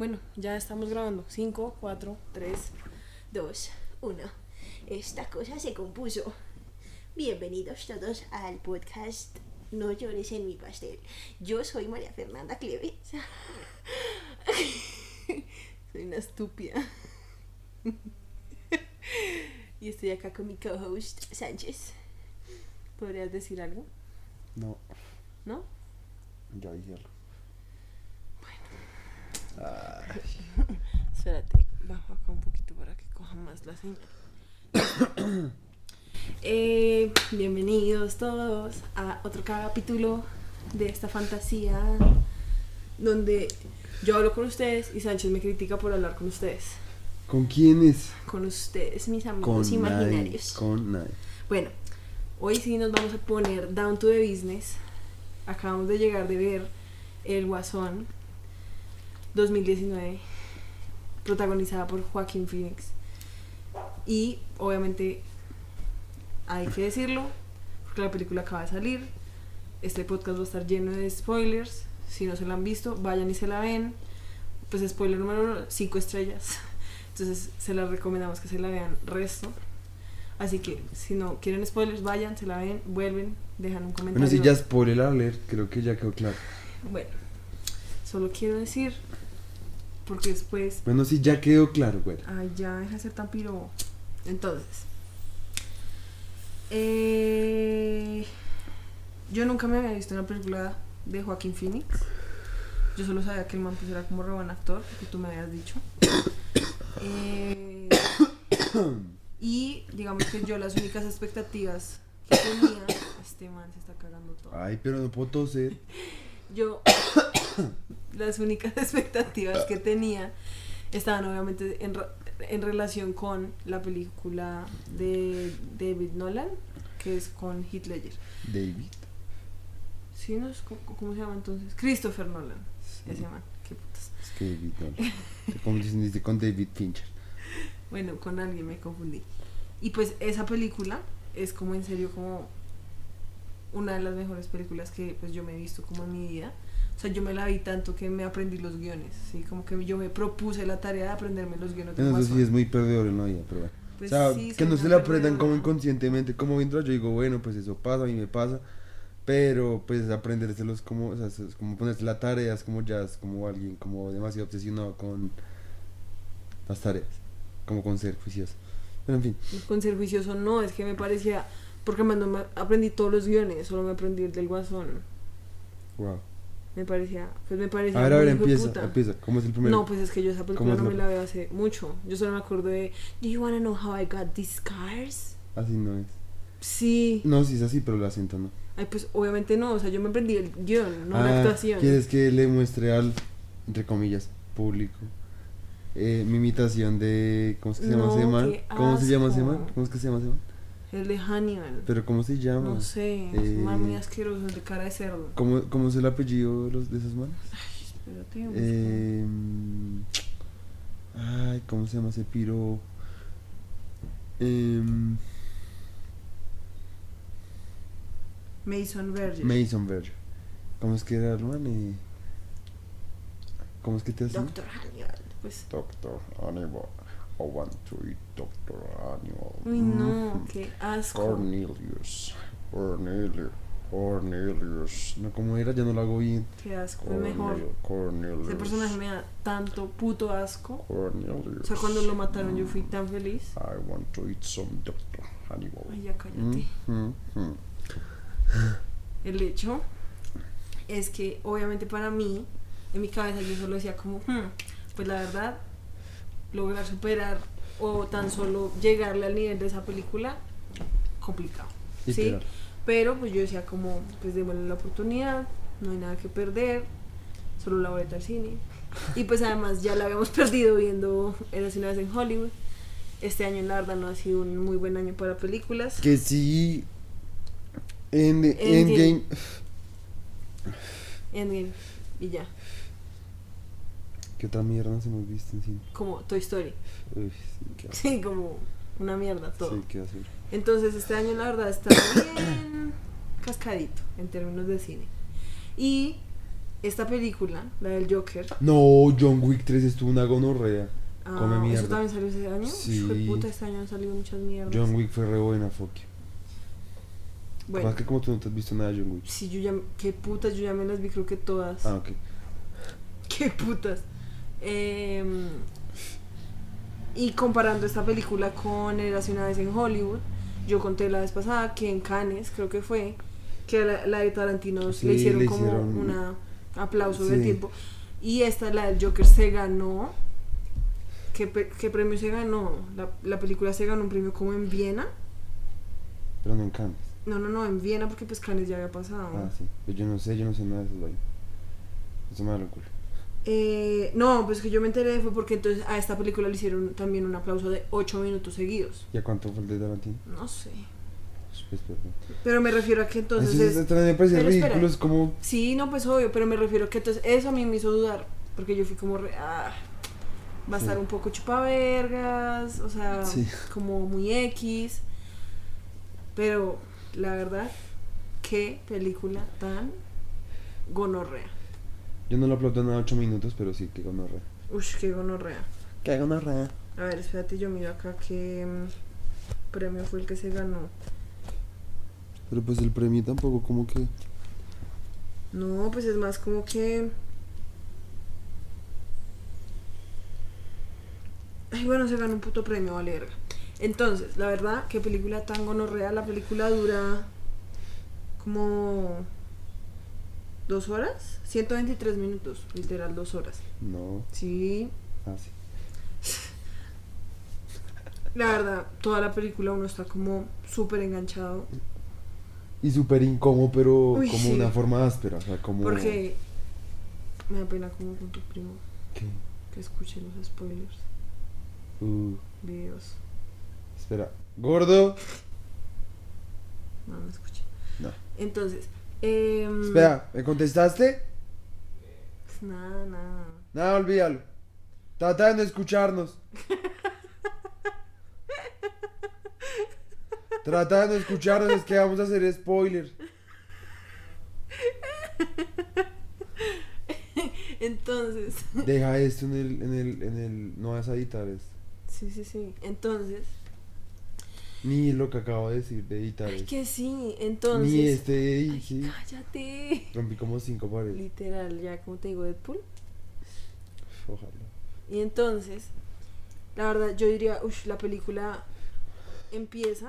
Bueno, ya estamos grabando. 5, 4, 3, 2, 1. Esta cosa se compuso. Bienvenidos todos al podcast No llores en mi pastel. Yo soy María Fernanda Cleves. soy una estúpida. y estoy acá con mi co-host Sánchez. ¿Podrías decir algo? No, ¿No? ya dije algo. Espérate, bajo acá un poquito para que coja más la señal. Eh, bienvenidos todos a otro capítulo de esta fantasía donde yo hablo con ustedes y Sánchez me critica por hablar con ustedes. ¿Con quiénes? Con ustedes, mis Con amigos nadie. imaginarios. Con nadie. Bueno, hoy sí nos vamos a poner down to the business. Acabamos de llegar de ver El Guasón 2019, protagonizada por Joaquín Phoenix. Y obviamente hay que decirlo, porque la película acaba de salir. Este podcast va a estar lleno de spoilers. Si no se la han visto, vayan y se la ven. Pues spoiler número 5 estrellas. Entonces se las recomendamos que se la vean resto. Así que si no quieren spoilers, vayan, se la ven, vuelven, dejan un comentario. Bueno, si ya spoiler alert, creo que ya quedó claro. Bueno, solo quiero decir, porque después, Bueno, si ya quedó claro, güey. ay, ya deja de ser tan piro. Entonces, eh, yo nunca me había visto una película de Joaquín Phoenix. Yo solo sabía que el man pues era como re buen actor, que tú me habías dicho. Eh, y digamos que yo las únicas expectativas que tenía, este man se está cagando todo. Ay, pero no puedo toser. Yo, las únicas expectativas que tenía estaban obviamente en, en relación con la película de David Nolan, que es con Heath Ledger. David. ¿Sí? ¿No es, ¿Cómo, se llama entonces? Christopher Nolan. Ese man, qué putas. Es que David, no. Como dicen, dice con David Fincher. Bueno, con alguien me confundí. Y pues esa película es como en serio como una de las mejores películas que pues yo me he visto como en mi vida. O sea, yo me la vi tanto que me aprendí los guiones, ¿sí? Como que yo me propuse la tarea de aprenderme los guiones de Bueno, eso sí Guasón. es muy perdedor en la vida, pero bueno. Pues o sea, sí, que no se le aprendan como inconscientemente, como viendo yo digo, bueno, pues eso pasa, a mí me pasa. Pero pues aprendérselos como, o sea, es como ponerse la tarea, es como ya, es como alguien como demasiado obsesionado con las tareas, como con ser juicioso. Pero en fin, Con ser juicioso no, es que me parecía... Porque más no me aprendí todos los guiones, solo me aprendí el del Guasón. wow. Me parecía... Pues me parecía A ver, a ver, empieza, puta. empieza. ¿Cómo es el primero? No, pues es que yo esa película ¿Cómo es no la- me la veo hace mucho. Yo solo me acuerdo de Do you wanna know how I got these scars? Así no es. Sí. No, sí es así, pero el acento no. Ay, pues obviamente no, o sea, yo me aprendí el guion, no la Ah, actuación. ¿Quieres que le muestre al, entre comillas, público? eh, mi imitación de. ¿Cómo es que se llama No, ese man? qué ¿Cómo se llama ese asco. man? ¿Cómo es que se llama ese man? El de Hannibal. Pero ¿cómo se llama? No sé, es Eh, un man muy asqueroso, el de cara de cerdo. ¿Cómo, cómo es el apellido de, los, de esos manes? Espérate, busco. Eh, ay, ¿cómo se llama ese piro? Em, Mason Verger. Mason Verger. ¿Cómo es que era el man? Eh, ¿Cómo es que te hace? Doctor Hannibal. Pues, Doctor Hannibal. I want to eat Doctor Hannibal. uy, no, qué asco. Cornelius. Cornelius. Cornelius. No, ¿cómo era? Ya no lo hago bien. Qué asco, es mejor. Cornelius. Ese personaje me da tanto puto asco. Cornelius. O sea, cuando lo mataron yo fui tan feliz. I want to eat some Doctor Hannibal. Ay, ya cállate. Mm, mm, mm. El hecho es que obviamente para mí, en mi cabeza yo solo decía como, "Hmm, pues la verdad, lograr superar o tan solo llegarle al nivel de esa película, complicado. ¿sí? Pero pues yo decía como, pues démosle la oportunidad, no hay nada que perder, solo la boleta al cine. Y pues además ya la habíamos perdido viendo Eras una vez en Hollywood. Este año la verdad no ha sido un muy buen año para películas. Que sí. En Endgame. Endgame. Endgame y ya, ¿Qué otra mierda nos hemos visto en cine? como Toy Story. Uy, sí. Sí, como una mierda todo. Sí, qué hacer. Entonces este año la verdad está bien cascadito en términos de cine. Y esta película, la del Joker. No, John Wick 3 estuvo una gonorrea. ah, Come mierda. ¿Eso también salió ese año? Sí. De puta, este año han salido muchas mierdas. John Wick fue re buena, fuck. bueno, Más que como tú no te has visto nada de John Wick. sí, yo ya. Qué putas, yo ya me las vi, creo que todas. Ah, ok. Qué putas. Em, y comparando esta película con Érase una vez en Hollywood, yo conté la vez pasada que en Cannes, creo que fue, que la, la de Tarantino Sí, le hicieron le como un aplauso de Sí. tiempo. Y esta, la del Joker, se ganó. ¿Qué, qué premio se ganó? La, la película se ganó un premio como en Viena. Pero no en Cannes. No, no, no, en Viena porque pues Cannes ya había pasado. Ah, sí. Pues yo no sé, yo no sé nada de vainas. Eso me da locura. Eh, no, pues que yo me enteré fue porque entonces a esta película le hicieron también un aplauso de 8 minutos seguidos. ¿Y a cuánto fue el de Tarantino? No sé. Pues, perdón. Pero me refiero a que entonces Eso es... es- también me parece Pero espera. ridículo, es como... Sí, no, pues obvio, pero me refiero a que entonces eso a mí me hizo dudar. Porque yo fui como... re- ah, va a Sí. estar un poco chupavergas, o sea, Sí. como muy X. Pero la verdad, qué película tan gonorrea. Yo no lo aplaudo nada 8 minutos, pero sí, que gonorrea. Ush, qué gonorrea. Que gonorrea. A ver, espérate, yo miro acá qué mm, premio fue el que se ganó. Pero pues el premio tampoco como que... No, pues es más como que. Ay, bueno, se ganó un puto premio, vale verga. Entonces, la verdad, qué película tan gonorrea. La película dura como dos horas, 123 minutos, literal dos horas. No. Sí, Ah, sí. la verdad, toda la película uno está como súper enganchado. Y súper incómodo, pero Uy, como sí. una forma áspera. O sea, como... Porque me da pena como con tu primo ¿Qué? que escuche los spoilers, Uh, videos. espera. ¿Gordo? No, no escuché. No. Entonces, em, Espera, ¿me contestaste? Nada, nada. Nada, olvídalo. Trata de no escucharnos. Trata de no escucharnos, es que vamos a hacer spoilers. Entonces, Deja esto en el, en el, en el, no vas a editar esto. sí, sí, sí. Entonces, Ni lo que acabo de decir de editar ay, esto. que sí. Entonces, Ni este, ay, sí. cállate. Rompí como cinco paredes. Literal, ya como te digo, Deadpool. Ojalá. Y entonces, la verdad, yo diría, uff, la película empieza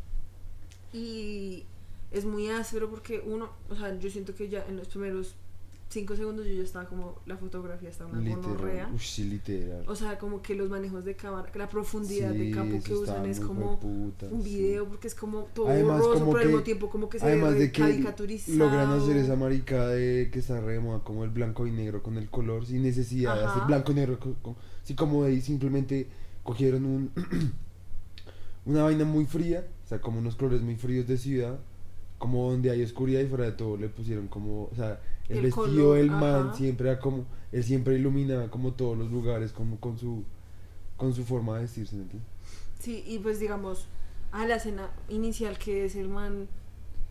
y es muy áspero porque uno, o sea, yo siento que ya en los primeros cinco segundos yo ya estaba como, la fotografía está una gonorrea. Sí, literal. O sea, como que los manejos de cámara, la profundidad de campo que usan es como un sí. video porque es como todo Además, borroso, como pero al que- mismo tiempo como que se Además ve de que logran hacer esa marica de que está re de moda como el blanco y negro con el color sin necesidad de Ajá. hacer blanco y negro así como de ahí simplemente cogieron un una vaina muy fría o sea como unos colores muy fríos de ciudad como donde hay oscuridad y fuera de todo le pusieron como o sea el, El vestido color, del man ajá. siempre era como él siempre iluminaba como todos los lugares como con su con su forma de vestirse ¿me entiendes? Sí, y pues digamos, a la escena inicial que es el man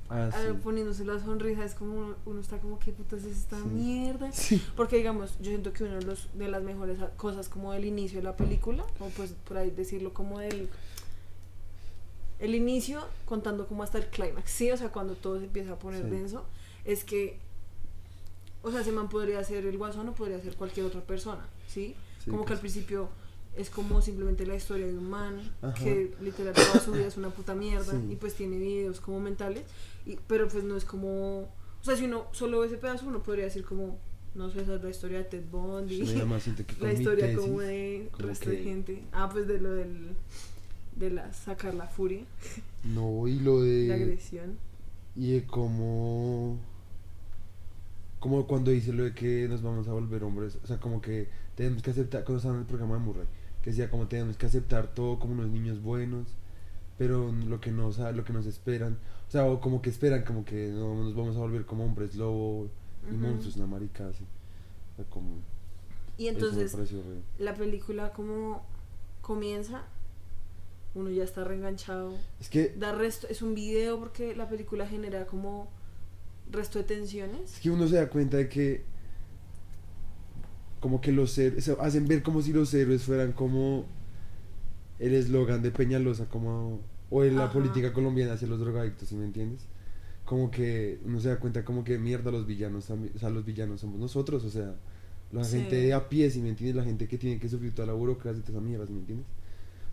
ah, ah, sí. poniéndose la sonrisa, es como uno, está como, ¿qué putas es esta Sí. mierda? Sí. Porque digamos, yo siento que una de, los, de las mejores cosas como del inicio de la película, o pues por ahí decirlo como del... El inicio contando como hasta el clímax, sí, o sea, cuando todo se empieza a poner denso, es que, o sea, ese man podría ser el guasón o podría ser cualquier otra persona, ¿sí? Sí, como que pues. al principio es como simplemente la historia de un man Ajá. que literal toda su vida es una puta mierda Sí. y pues tiene videos como mentales, y, pero pues no es como, o sea, si uno solo ve ese pedazo uno podría decir como, no sé, esa es la historia de Ted Bundy, la historia tesis, como de como resto de gente, ah pues de lo del, de la sacar la furia, no y lo la de agresión, Y de como. Como cuando dice lo de que nos vamos a volver hombres. O sea, como que tenemos que aceptar. Cuando estaba en el programa de Murray. Que decía como tenemos que aceptar todo como unos niños buenos. Pero lo que nos, lo que nos esperan. O sea, o como que esperan, como que no nos vamos a volver como hombres lobo y monstruos, una marica así. O sea, como. y entonces la película como comienza, uno ya está reenganchado Es que. da resto, es un video porque la película genera como resto de tensiones. Es que uno se da cuenta de que como que los héroes, hacen ver como si los héroes fueran como el eslogan de Peñalosa, como o en la Ajá. política colombiana hacia los drogadictos, ¿sí me entiendes? Como que uno se da cuenta como que mierda los villanos también, o sea, los villanos somos nosotros, o sea, la Sí. gente de a pie, ¿sí me entiendes? La gente que tiene que sufrir toda la burocracia y toda esa mierda, ¿sí me entiendes?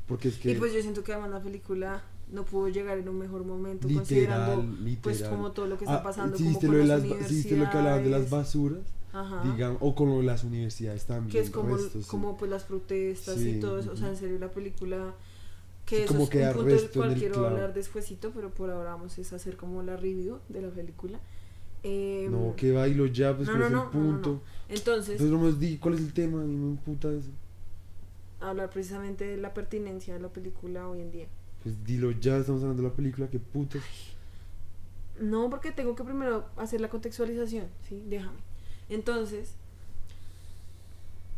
Porque es que Y pues yo siento que además la película no pudo llegar en un mejor momento literal, considerando literal. pues como todo lo que está Ah, pasando ¿sí como con lo de las viste lo que hablaban de las universidades. basuras? Ajá. digamos, o con las universidades también. que es como, resto, sí. como pues las protestas Sí, y todo eso, o sea, en serio la película que eso como es que un punto del cual quiero clavo. hablar despuesito, pero por ahora vamos es hacer como la review de la película. Em, No, que bailo ya, pues no, no, el punto. Entonces, Entonces, cuál es el tema, mí me emputa eso. hablar precisamente de la pertinencia de la película hoy en día. Pues dilo ya, estamos hablando de la película, qué putas. No, porque tengo que primero hacer la contextualización, ¿sí? Déjame. Entonces,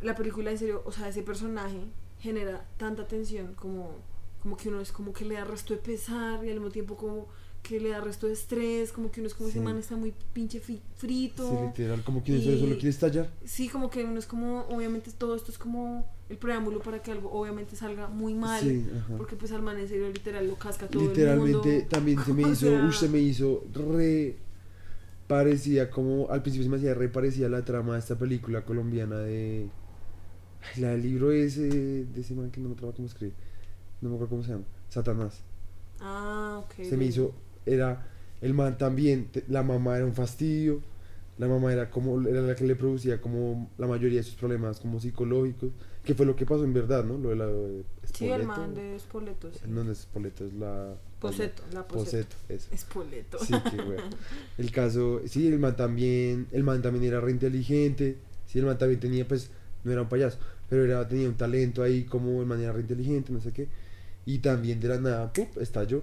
la película, en serio, o sea, ese personaje genera tanta tensión como, como que uno es como que le da resto de pesar y al mismo tiempo como que le da resto de estrés, como que uno es como ese Sí. man está muy pinche frito. Sí, literal, como que y- solo quiere estallar. Sí, como que uno es como, obviamente todo esto es como el preámbulo para que algo obviamente salga muy mal. Sí, ajá. Porque pues al man en serio literal lo casca todo el Literalmente mundo. también se me hizo, uy, se me hizo re parecía como, al principio se me hacía re parecía la trama de esta película colombiana de, ay, la del libro ese, de ese man que no me acuerdo cómo escribe, no me acuerdo cómo se llama, Satanás. Ah, ok. se me hizo, era, el man también, la mamá era un fastidio, la mamá era como, era la que le producía como la mayoría de sus problemas como psicológicos, que fue lo que pasó en verdad, ¿no? Lo de la de Sí, el man de Spoleto, sí. No, no es Spoleto, es la... Poseto, la Poseto. Eso. Spoleto. Sí, qué. El caso, sí, el man también, el man también era re inteligente, sí, el man también tenía, pues, no era un payaso, pero era, tenía un talento ahí como el man era re inteligente, no sé qué, y también de la nada, ¡pup!, estalló,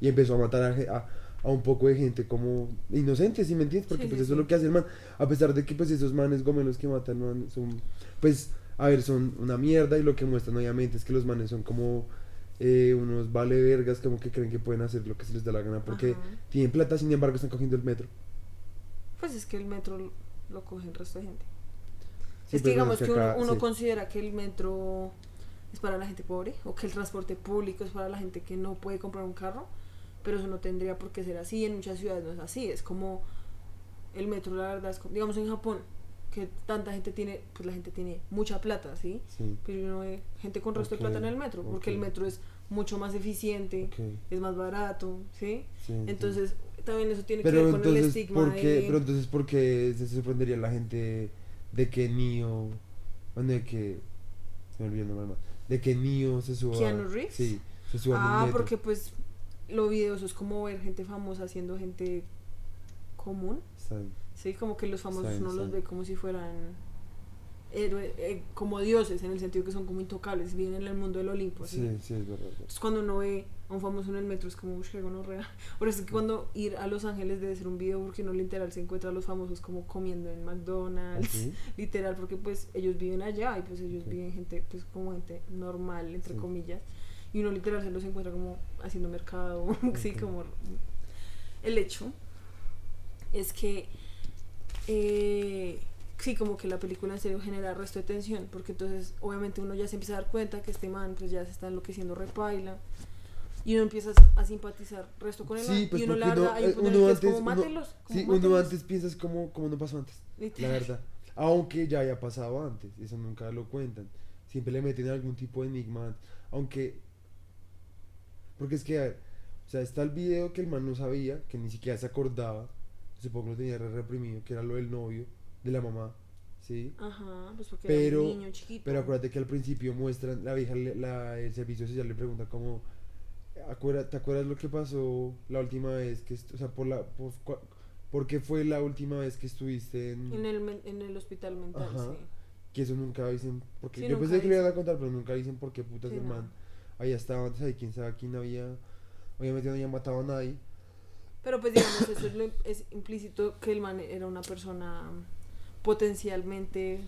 y empezó a matar a, a, a un poco de gente como inocente, ¿sí me entiendes? Porque Sí, pues sí, eso es lo que hace el man, a pesar de que pues esos manes gomelos que matan, man, son, pues, a ver, son una mierda, y lo que muestran obviamente es que los manes son como... eh, unos vale vergas como que creen que pueden hacer lo que se les da la gana porque Ajá. tienen plata, sin embargo están cogiendo el metro. Pues es que el metro lo- coge el resto de gente. Sí, es que pero digamos que uno, acá, uno sí. considera que el metro es para la gente pobre o que el transporte público es para la gente que no puede comprar un carro, pero eso no tendría por qué ser así. En muchas ciudades no es así. Es como el metro, la verdad, es como- digamos en Japón, que tanta gente tiene, pues la gente tiene mucha plata, ¿sí? Sí, Pero uno ve gente con resto de plata en el metro, porque el metro es mucho más eficiente, es más barato, ¿sí? sí, Entonces, también eso tiene que ver con el estigma ¿por qué, de... pero entonces, ¿por qué se sorprendería la gente de que Neo, bueno, de que, se me olvidó el nombre más, de que Neo se suba, ¿Keanu Reeves? sí, se suba en el Ah, metro? porque pues lo videos es como ver gente famosa haciendo gente común. ¿sí? Como que los famosos Saben, uno los ve como si fueran héroe- eh, como dioses, en el sentido que son como intocables, viven en el mundo del Olimpo, ¿sí? Sí, sí, es verdad. Entonces cuando uno ve a un famoso en el metro es como, uy, qué gonorrea. Por eso es que cuando ir a Los Ángeles debe ser un video porque uno literal se encuentra a los famosos como comiendo en McDonald's, ¿Sí? literal porque pues ellos viven allá y pues ellos Sí. viven gente pues como gente normal entre Sí. comillas y uno literal se los encuentra como haciendo mercado sí como el hecho es que eh, sí como que la película en serio genera resto de tensión porque entonces obviamente uno ya se empieza a dar cuenta que este man pues ya se está enloqueciendo repaila y uno empieza a simpatizar resto con el Sí, man pues y uno la verdad no, hay un eh, uno es antes, como uno- mátelos como sí, uno mátelos". antes piensas como, como no pasó antes, la verdad. Aunque ya haya pasado antes, eso nunca lo cuentan. Siempre le meten algún tipo de enigma, aunque... Porque es que, a ver, o sea, está el video que el man no sabía, que ni siquiera se acordaba, supongo que lo tenía re reprimido, que era lo del novio, de la mamá, ¿sí? Ajá, pues porque Pero- era un niño chiquito. Pero acuérdate que al principio muestran, la vieja, la, el servicio social le pregunta como, "Acuerda- ¿te acuerdas lo que pasó la última vez que, o sea, por la, por, ¿por qué fue la última vez que estuviste en, En el, en el hospital mental, Ajá. sí. que eso nunca dicen, porque Sí, yo pensé que le iban a contar, pero nunca dicen por qué putas Sí, no. Había estado antes ahí, quién sabe quién había, obviamente no había matado a nadie, Pero pues digamos, eso es, lo im- es implícito que el man era una persona potencialmente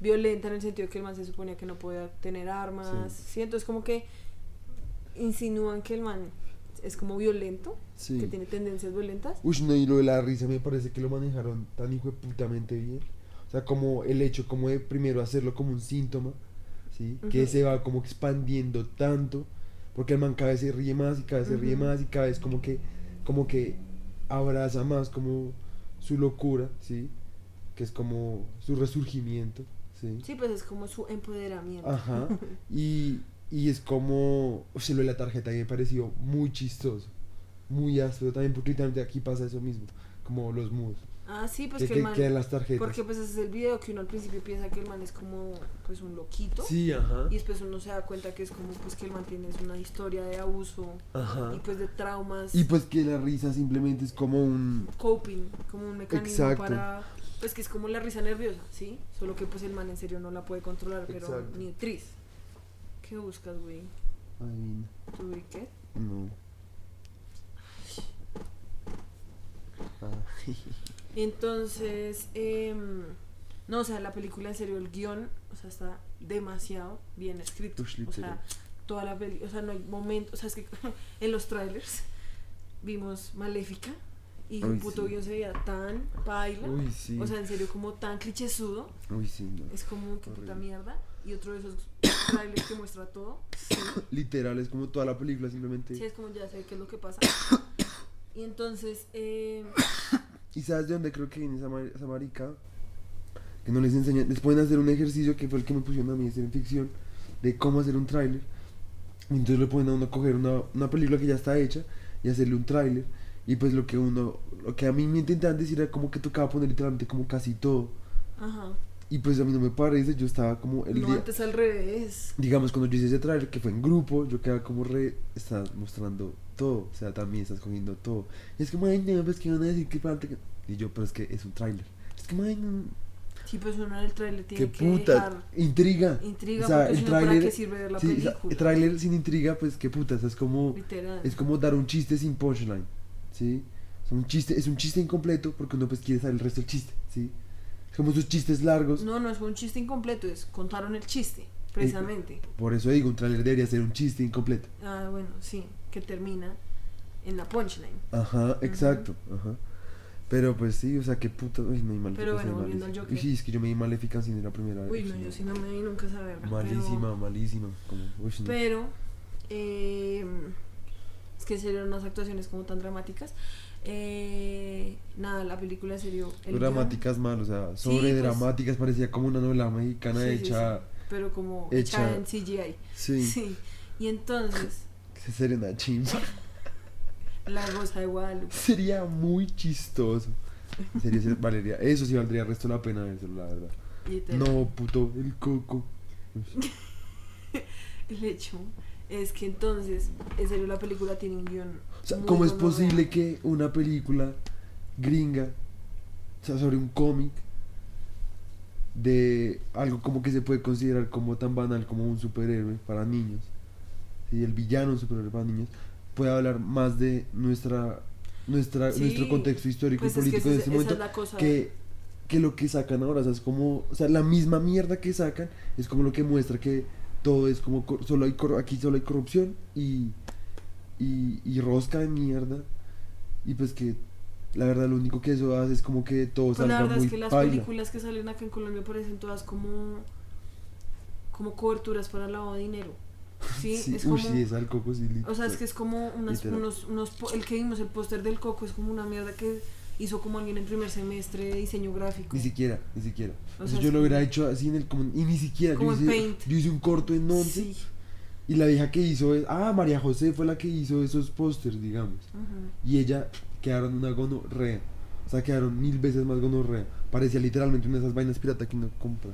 violenta en el sentido que el man se suponía que no podía tener armas. Sí. Sí. entonces como que insinúan que el man es como violento, Sí. que tiene tendencias violentas. Uy, no, y lo de la risa me parece que lo manejaron tan hijo de putamente bien. O sea, como el hecho como de primero hacerlo como un síntoma, ¿sí? Que se va como expandiendo tanto, porque el man cada vez se ríe más y cada vez se ríe más y cada vez como que, como que abraza más como su locura, ¿sí? Que es como su resurgimiento, ¿sí? Sí, pues es como su empoderamiento. Ajá. Y, y es como, o sea, lo de la tarjeta me pareció muy chistoso, muy áspero también, porque literalmente aquí pasa eso mismo, como los mods. Ah, sí, pues que, que, que el man... quedan las tarjetas. Porque pues ese es el video que uno al principio piensa que el man es como pues un loquito. Sí, ajá. Y después uno se da cuenta que es como pues que el man tiene una historia de abuso Ajá. y pues de traumas. Y pues que la risa simplemente es como un... coping, como un mecanismo Exacto. para pues que es como la risa nerviosa, ¿sí? Solo que pues el man en serio no la puede controlar, pero Exacto. ni tris. ¿Qué buscas, güey? Adivina. ¿Tu briquet? No. Ah, Entonces, em, no, o sea, la película en serio, el guion, o sea, está demasiado bien escrito. O sea, toda la peli, o sea, no hay momento, o sea, es que en los trailers vimos Maléfica y Uy, el puto sí. guion se veía tan baila. Uy, sí. O sea, en serio, como tan clichésudo. Uy, sí, no. Es como que puta mierda. Y otro de esos trailers que muestra todo. Literal, es como toda la película simplemente... sí, es como ya sé qué es lo que pasa. Y entonces, eh, ¿Y sabes de dónde creo que viene esa, mar- esa marica? Que no les enseñan. Les pueden hacer un ejercicio que fue el que me pusieron a mí hacer en ficción. De cómo hacer un tráiler. Entonces le pueden a uno coger una, una película que ya está hecha y hacerle un tráiler. Y pues lo que uno. Lo que a mí me intentaban decir era como que tocaba poner literalmente como casi todo. ajá. Y pues a mí no me parece. Yo estaba como el no, día. antes al revés. Digamos, cuando yo hice ese tráiler que fue en grupo, yo quedaba como re. Estás mostrando todo. O sea, también estás cogiendo todo. Y es como, ay, no, pues que van a decir que que-". Y yo, pero es que es un tráiler. Es como, ay, no. Sí, pues uno en el trailer tiene que puta. dejar Intriga. intriga, O sea, porque el no, ¿para tráiler- qué sirve ver la Sí, película? el tráiler sin intriga, pues qué puta. o sea, es como. Literal. Es como dar un chiste sin punchline. ¿Sí? O sea, un chiste, es un chiste incompleto porque uno pues quiere saber el resto del chiste. ¿Sí? Como esos chistes largos. No, no es un chiste incompleto, es contaron el chiste, precisamente. Por eso digo, un tráiler debería ser un chiste incompleto. Ah, bueno, sí, que termina en la punchline. Ajá, exacto. Ajá. Pero pues sí, o sea, qué puta. Uy, me di maléfica. Pero bueno, volviendo al. Joker. Sí, es que yo me di maléfica sin la primera vez. Uy, no, yo sí no me di nunca esa verga. Malísima, malísima. Como, uy, no. Pero, eh, es que eran unas actuaciones como tan dramáticas. Eh, nada, la película serio. dramáticas mal, o sea, Sí, sobre pues- dramáticas parecía como una novela mexicana Sí, sí, hecha. pero como hecha- hecha en CGI. Sí, Sí. Y entonces, que sería una chimba. la rosa de Guadalupe. Sería muy chistoso. Sí, Valeria, eso sí valdría el resto de la pena vérselo, la verdad. No, puto, el coco. El hecho es que entonces, en serio, la película tiene un guion. O sea, muy ¿cómo es posible que una película gringa, o sea, sobre un cómic, de algo como que se puede considerar como tan banal como un superhéroe para niños, y el villano un superhéroe para niños, pueda hablar más de nuestra, nuestra Sí, nuestro contexto histórico Pues y es que político de es- este momento es que, que lo que sacan ahora, o sea, es como, o sea, la misma mierda que sacan es como lo que muestra que todo es como, solo hay aquí solo hay corrupción y, y, y rosca de mierda, y pues que la verdad lo único que eso hace es como que todo Pues la salga verdad muy es que las paila. películas que salen acá en Colombia parecen todas como como coberturas para lavado de dinero. Sí, Sí, es uy, como sí, es al coco, sí, o sea, es que es como unas, unos, unos el que vimos el póster del coco es como una mierda que hizo como alguien en primer semestre de diseño gráfico. Ni siquiera, ni siquiera. O O sea, sea, yo lo hubiera hecho así en el... como- y ni siquiera, yo Como en hice, Paint. yo hice un corto en 11 Sí. y la vieja que hizo... es- Ah, María José fue la que hizo esos pósters, digamos. Y ella quedaron una gonorrea. O sea, quedaron mil veces más gonorrea. Parecía literalmente una de esas vainas pirata que uno compra.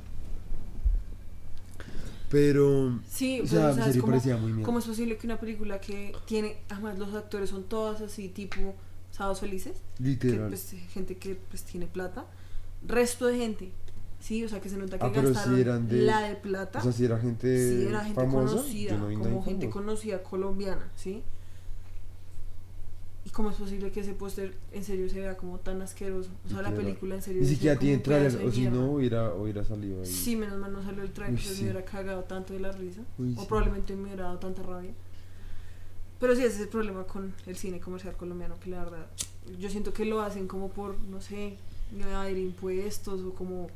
Pero. Sí, o sea, o en sea, es serio como, parecía muy mierda. ¿cómo es posible que una película que tiene, además los actores son todos así tipo Sábados Felices, que, Literal. pues, gente que pues tiene plata, resto de gente, sí, o sea que se nota que Ah, gastaron eran de- la de plata, o sea, si era gente. sí era gente famosa, conocida, no como gente conocida colombiana, sí. ¿Y cómo es posible que ese póster en serio se vea como tan asqueroso? O sea, la película en serio Ni siquiera tiene trailer, o si no, hubiera, hubiera salido ahí. Sí, menos mal no salió el trailer, Uy, sí. me hubiera cagado tanto de la risa. Uy, o sí. probablemente me hubiera dado tanta rabia. Pero sí, ese es el problema con el cine comercial colombiano, que la verdad, yo siento que lo hacen como por, no sé, evadir impuestos o como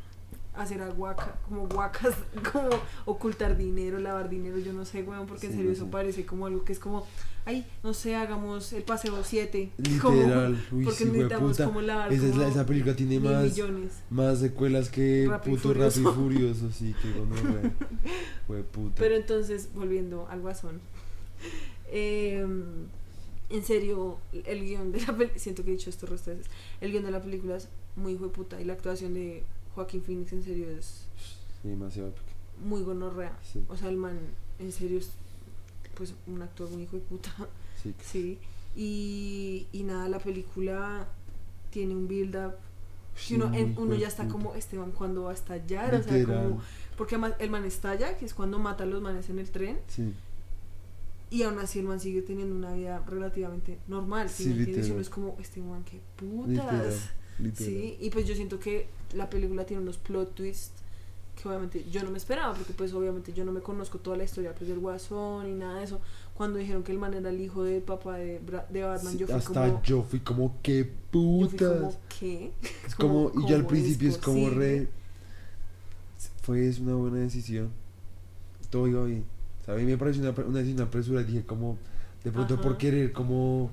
hacer aguaca, como guacas, como ocultar dinero, lavar dinero, yo no sé, weón, porque en serio eso parece como algo que es como, ay, no sé, hagamos el paseo 7. Literal, uy, porque sí, necesitamos como lavar Esa, es la- como esa película tiene más, millones. más secuelas que puto Rap y Furioso. Furioso, sí, que gonorrea. Hueputa. Pero entonces, volviendo al guasón. Eh, en serio, el guion de la película, siento que he dicho esto veces, el guion de la película es muy hijo de puta y la actuación de Joaquín Phoenix en serio es Sí, demasiado épico. muy gonorrea. Sí, O sea, el man en serio es pues un actor muy hijo de puta. sí. Sí. Y, y nada, la película tiene un build up. Sí, uno, en- uno ya está como, este man cuando va a estallar, o sea, como, porque además el man estalla, que es cuando mata a los manes en el tren, Sí, y aún así el man sigue teniendo una vida relativamente normal, ¿sí Sí, me uno es como, este man, qué putas. literal. Sí, y pues yo siento que la película tiene unos plot twists que obviamente yo no me esperaba, porque pues obviamente yo no me conozco toda la historia pues del guasón y nada de eso. Cuando dijeron que el man era el hijo de papá de, Batman, Sí, yo fui hasta como... yo fui como, qué yo fui putas. como, ¿qué? Es como, y yo al ¿cómo principio es como re. Fue es una buena decisión. Todo iba bien. Sea, a mí me pareció una, una apresurada. Dije, como, de pronto Ajá. por querer, como.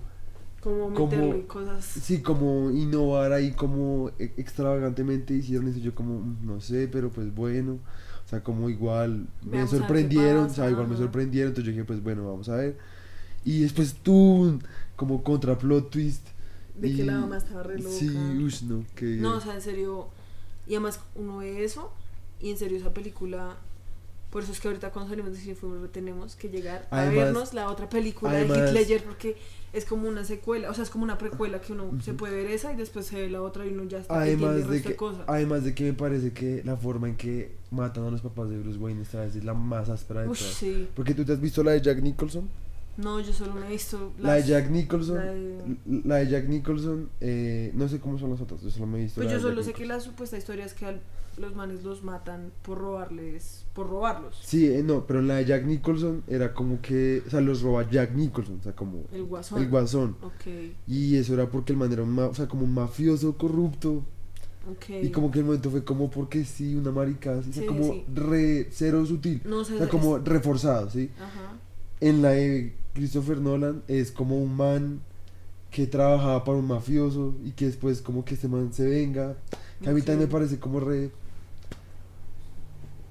Como como- cosas... Sí, como innovar ahí, como e- extravagantemente hicieron eso. Yo, como, no sé, pero pues bueno. O sea, como igual me sorprendieron. O sea, igual me sorprendieron. Entonces yo dije, pues bueno, vamos a ver. Y después tú, como contra plot twist. De que la y- mamá estaba re loca. Sí, ush, no, que. No, o sea, en serio. Y además uno ve eso y en serio esa película. Por eso es que ahorita cuando salimos de cine fuimos, tenemos que llegar a Además- vernos la otra película además- de Heath Ledger porque es como una secuela, o sea, es como una precuela que uno se puede ver esa y después se ve la otra y uno ya está Además el de, que, cosas. además de que me parece que la forma en que matan a los papás de Bruce Wayne esta vez es la más áspera de Ush, todas. sí. Porque tú te has visto la de Jack Nicholson. No, yo solo me he visto La de Jack Nicholson. la de- La de Jack Nicholson. eh, no sé cómo son las otras. Yo solo me he visto Pues la yo de solo Jack sé que la supuesta historia es que al- los manes los matan por robarles, por robarlos. Sí, eh, no, pero en la de Jack Nicholson era como que. O sea, los roba Jack Nicholson. O sea, como. El guasón. El guasón. Ok, Y eso era porque el man era un, o sea, como un mafioso corrupto. ok. Y como que el momento fue como porque sí, una marica. O sea, como sí. re cero sutil. No, o O sea, sea, como es- reforzado, ¿sí? Ajá. En la de Christopher Nolan es como un man que trabajaba para un mafioso y que después como que este man se venga. Que a mí también me parece como re...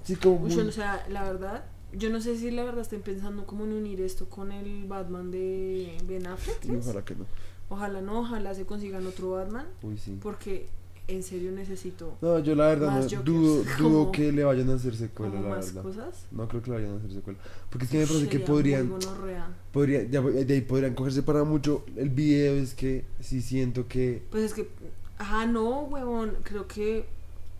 Sí, como Uy, muy... o sea, la verdad, yo no sé si la verdad estén pensando como en unir esto con el Batman de Ben Affleck. ¿es? ojalá que no. Ojalá no, ojalá se consigan otro Batman, Uy, sí. porque en serio necesito No, yo la verdad no, dudo, dudo que le vayan a hacer secuela, la más verdad. cosas. No creo que le vayan a hacer secuela. Porque es que me parece que podrían... podría, ya, de ahí podrían cogerse para mucho. El video es que sí siento que... Pues es que, ajá, no, huevón, creo que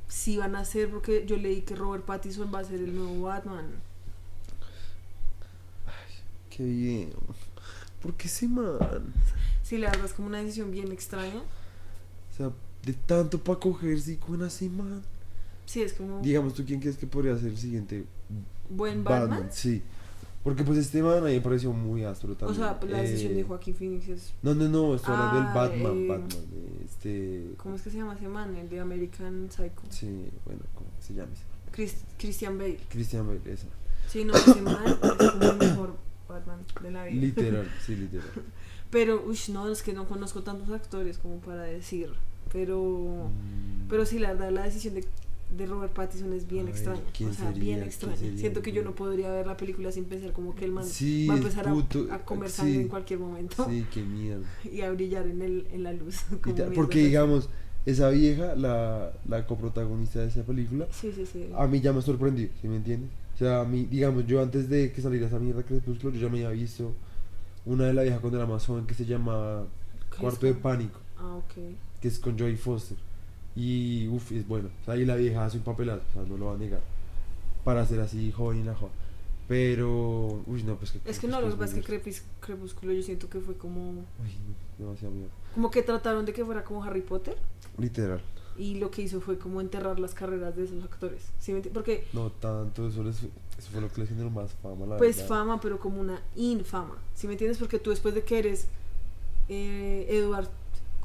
sí van a hacer, porque yo leí que Robert Pattinson va a ser el nuevo Batman. Qué bien. ¿Por qué ese man? Sí, la verdad es como una decisión bien extraña. O sea, de tanto para cogerse y con ese man. Sí, es como Digamos, ¿tú quién crees que podría ser el siguiente buen Batman. Sí. Porque pues este man a mí me pareció muy astro O también. sea, la decisión Eh, de Joaquín Phoenix es No, no, no, estoy hablando del Ah, Batman, eh, Batman. eh, Este... ¿Cómo es que se llama ese man? El de American Psycho. Sí, bueno, ¿cómo se llama ese? Chris- Christian Bale. Christian Bale, esa. Sí, no, ese man es como el mejor Batman de la vida. Literal, sí, literal. Pero, uy, no, es que no conozco tantos actores como para decir. Pero, Mm, pero sí, la verdad, la decisión de, de Robert Pattinson es bien A ver, extraña. ¿quién O sea, sería? bien ¿Quién extraña. Siento que yo no podría ver la película sin pensar como que el man Sí, va a empezar a- puto, a, comer sí. sangre en cualquier momento Sí, qué mierda. y a brillar en, el, en la luz. Como ta- porque digamos, esa vieja, la, la coprotagonista de esa película, Sí, a mí ya me sorprendió, ¿sí me entiendes? O sea, a mí, digamos, yo antes de que saliera esa mierda Crepúsculo, yo ya me había visto una de la vieja era más joven que se llama ¿Qué Cuarto de Pánico, Ah, ok. que es con Joy Foster. Y, uff, es bueno. O sea, ahí la vieja hace un papelazo, o sea, no lo va a negar. Para ser así joven y la joven. Pero, uy, no, pues que. Es que no, lo que pasa es que Crepúsculo yo siento que fue como... Uy, demasiado miedo. Como que trataron de que fuera como Harry Potter. Literal. y lo que hizo fue como enterrar las carreras de esos actores. ¿sí me Porque No tanto, eso, les- eso fue lo que le generó más fama, la pues verdad. fama, pero como una infama. ¿Sí me entiendes? Porque tú después de que eres eh, Edward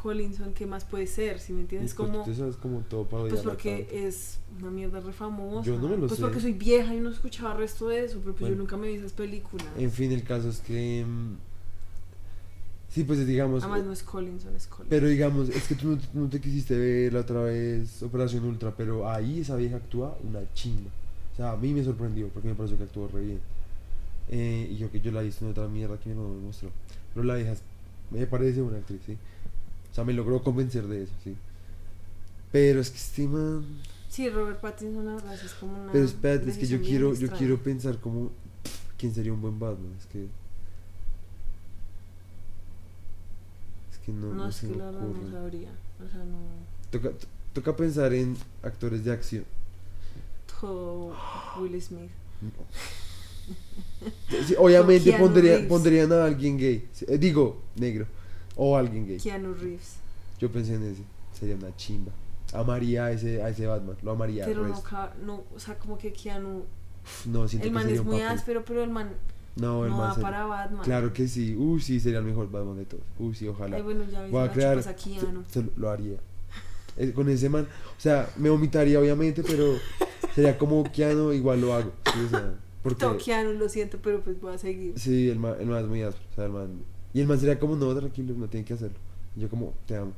Collinson, ¿qué más puede ser? ¿Sí me entiendes? pues, Como, tú sabes como todo para pues porque tanto. es una mierda re famosa. Yo no me lo pues sé. porque soy vieja y no escuchaba el resto de eso, pero pues Bueno. yo nunca me vi esas películas. En fin, el caso es que... mm, Sí, pues digamos... Además no es Collinson, es Collinson. Pero digamos, es que tú no, no te quisiste ver la otra vez Operación Ultra, pero ahí esa vieja actúa una chimba. O sea, a mí me sorprendió porque me pareció que actuó re bien. Eh, y yo que yo la hice en otra mierda que mi mamá me mostró. Pero la vieja me parece una actriz, ¿sí? O sea, me logró convencer de eso, ¿sí? Pero es que este man... Sí, Robert Pattinson la verdad es como una Pero espérate, es que yo quiero, yo quiero pensar como... ¿Quién sería un buen Batman? Es que... Es que no, No, no es se que me la no sabría. O sea, no. Toca, to- toca pensar en actores de acción. Todo Will Smith. Sí, obviamente pondría, pondrían a alguien gay. Eh, digo, negro. O alguien gay. Keanu Reeves. Yo pensé en ese. Sería una chimba. Amaría a ese, a ese Batman. Lo amaría. Pero no, no, o sea, como que Keanu. Uf, no, siento El que man sería es un muy papel. áspero, pero el man No, el no man va sería- para Batman. Claro que sí. Uy, sí, sería el mejor Batman de todos. Uy, sí, ojalá. Ay, bueno, ya ves, Voy a crear. se- se lo- haría. Con ese man. O sea, me vomitaría, obviamente, pero sería como Keanu, igual lo hago. Sí, o sea, porque. No, Keanu, lo siento, pero pues voy a seguir. Sí, el man, el man es muy áspero. O sea, el man. Y el man sería como, no, tranquilo, no tiene que hacerlo. Y yo, como, te amo.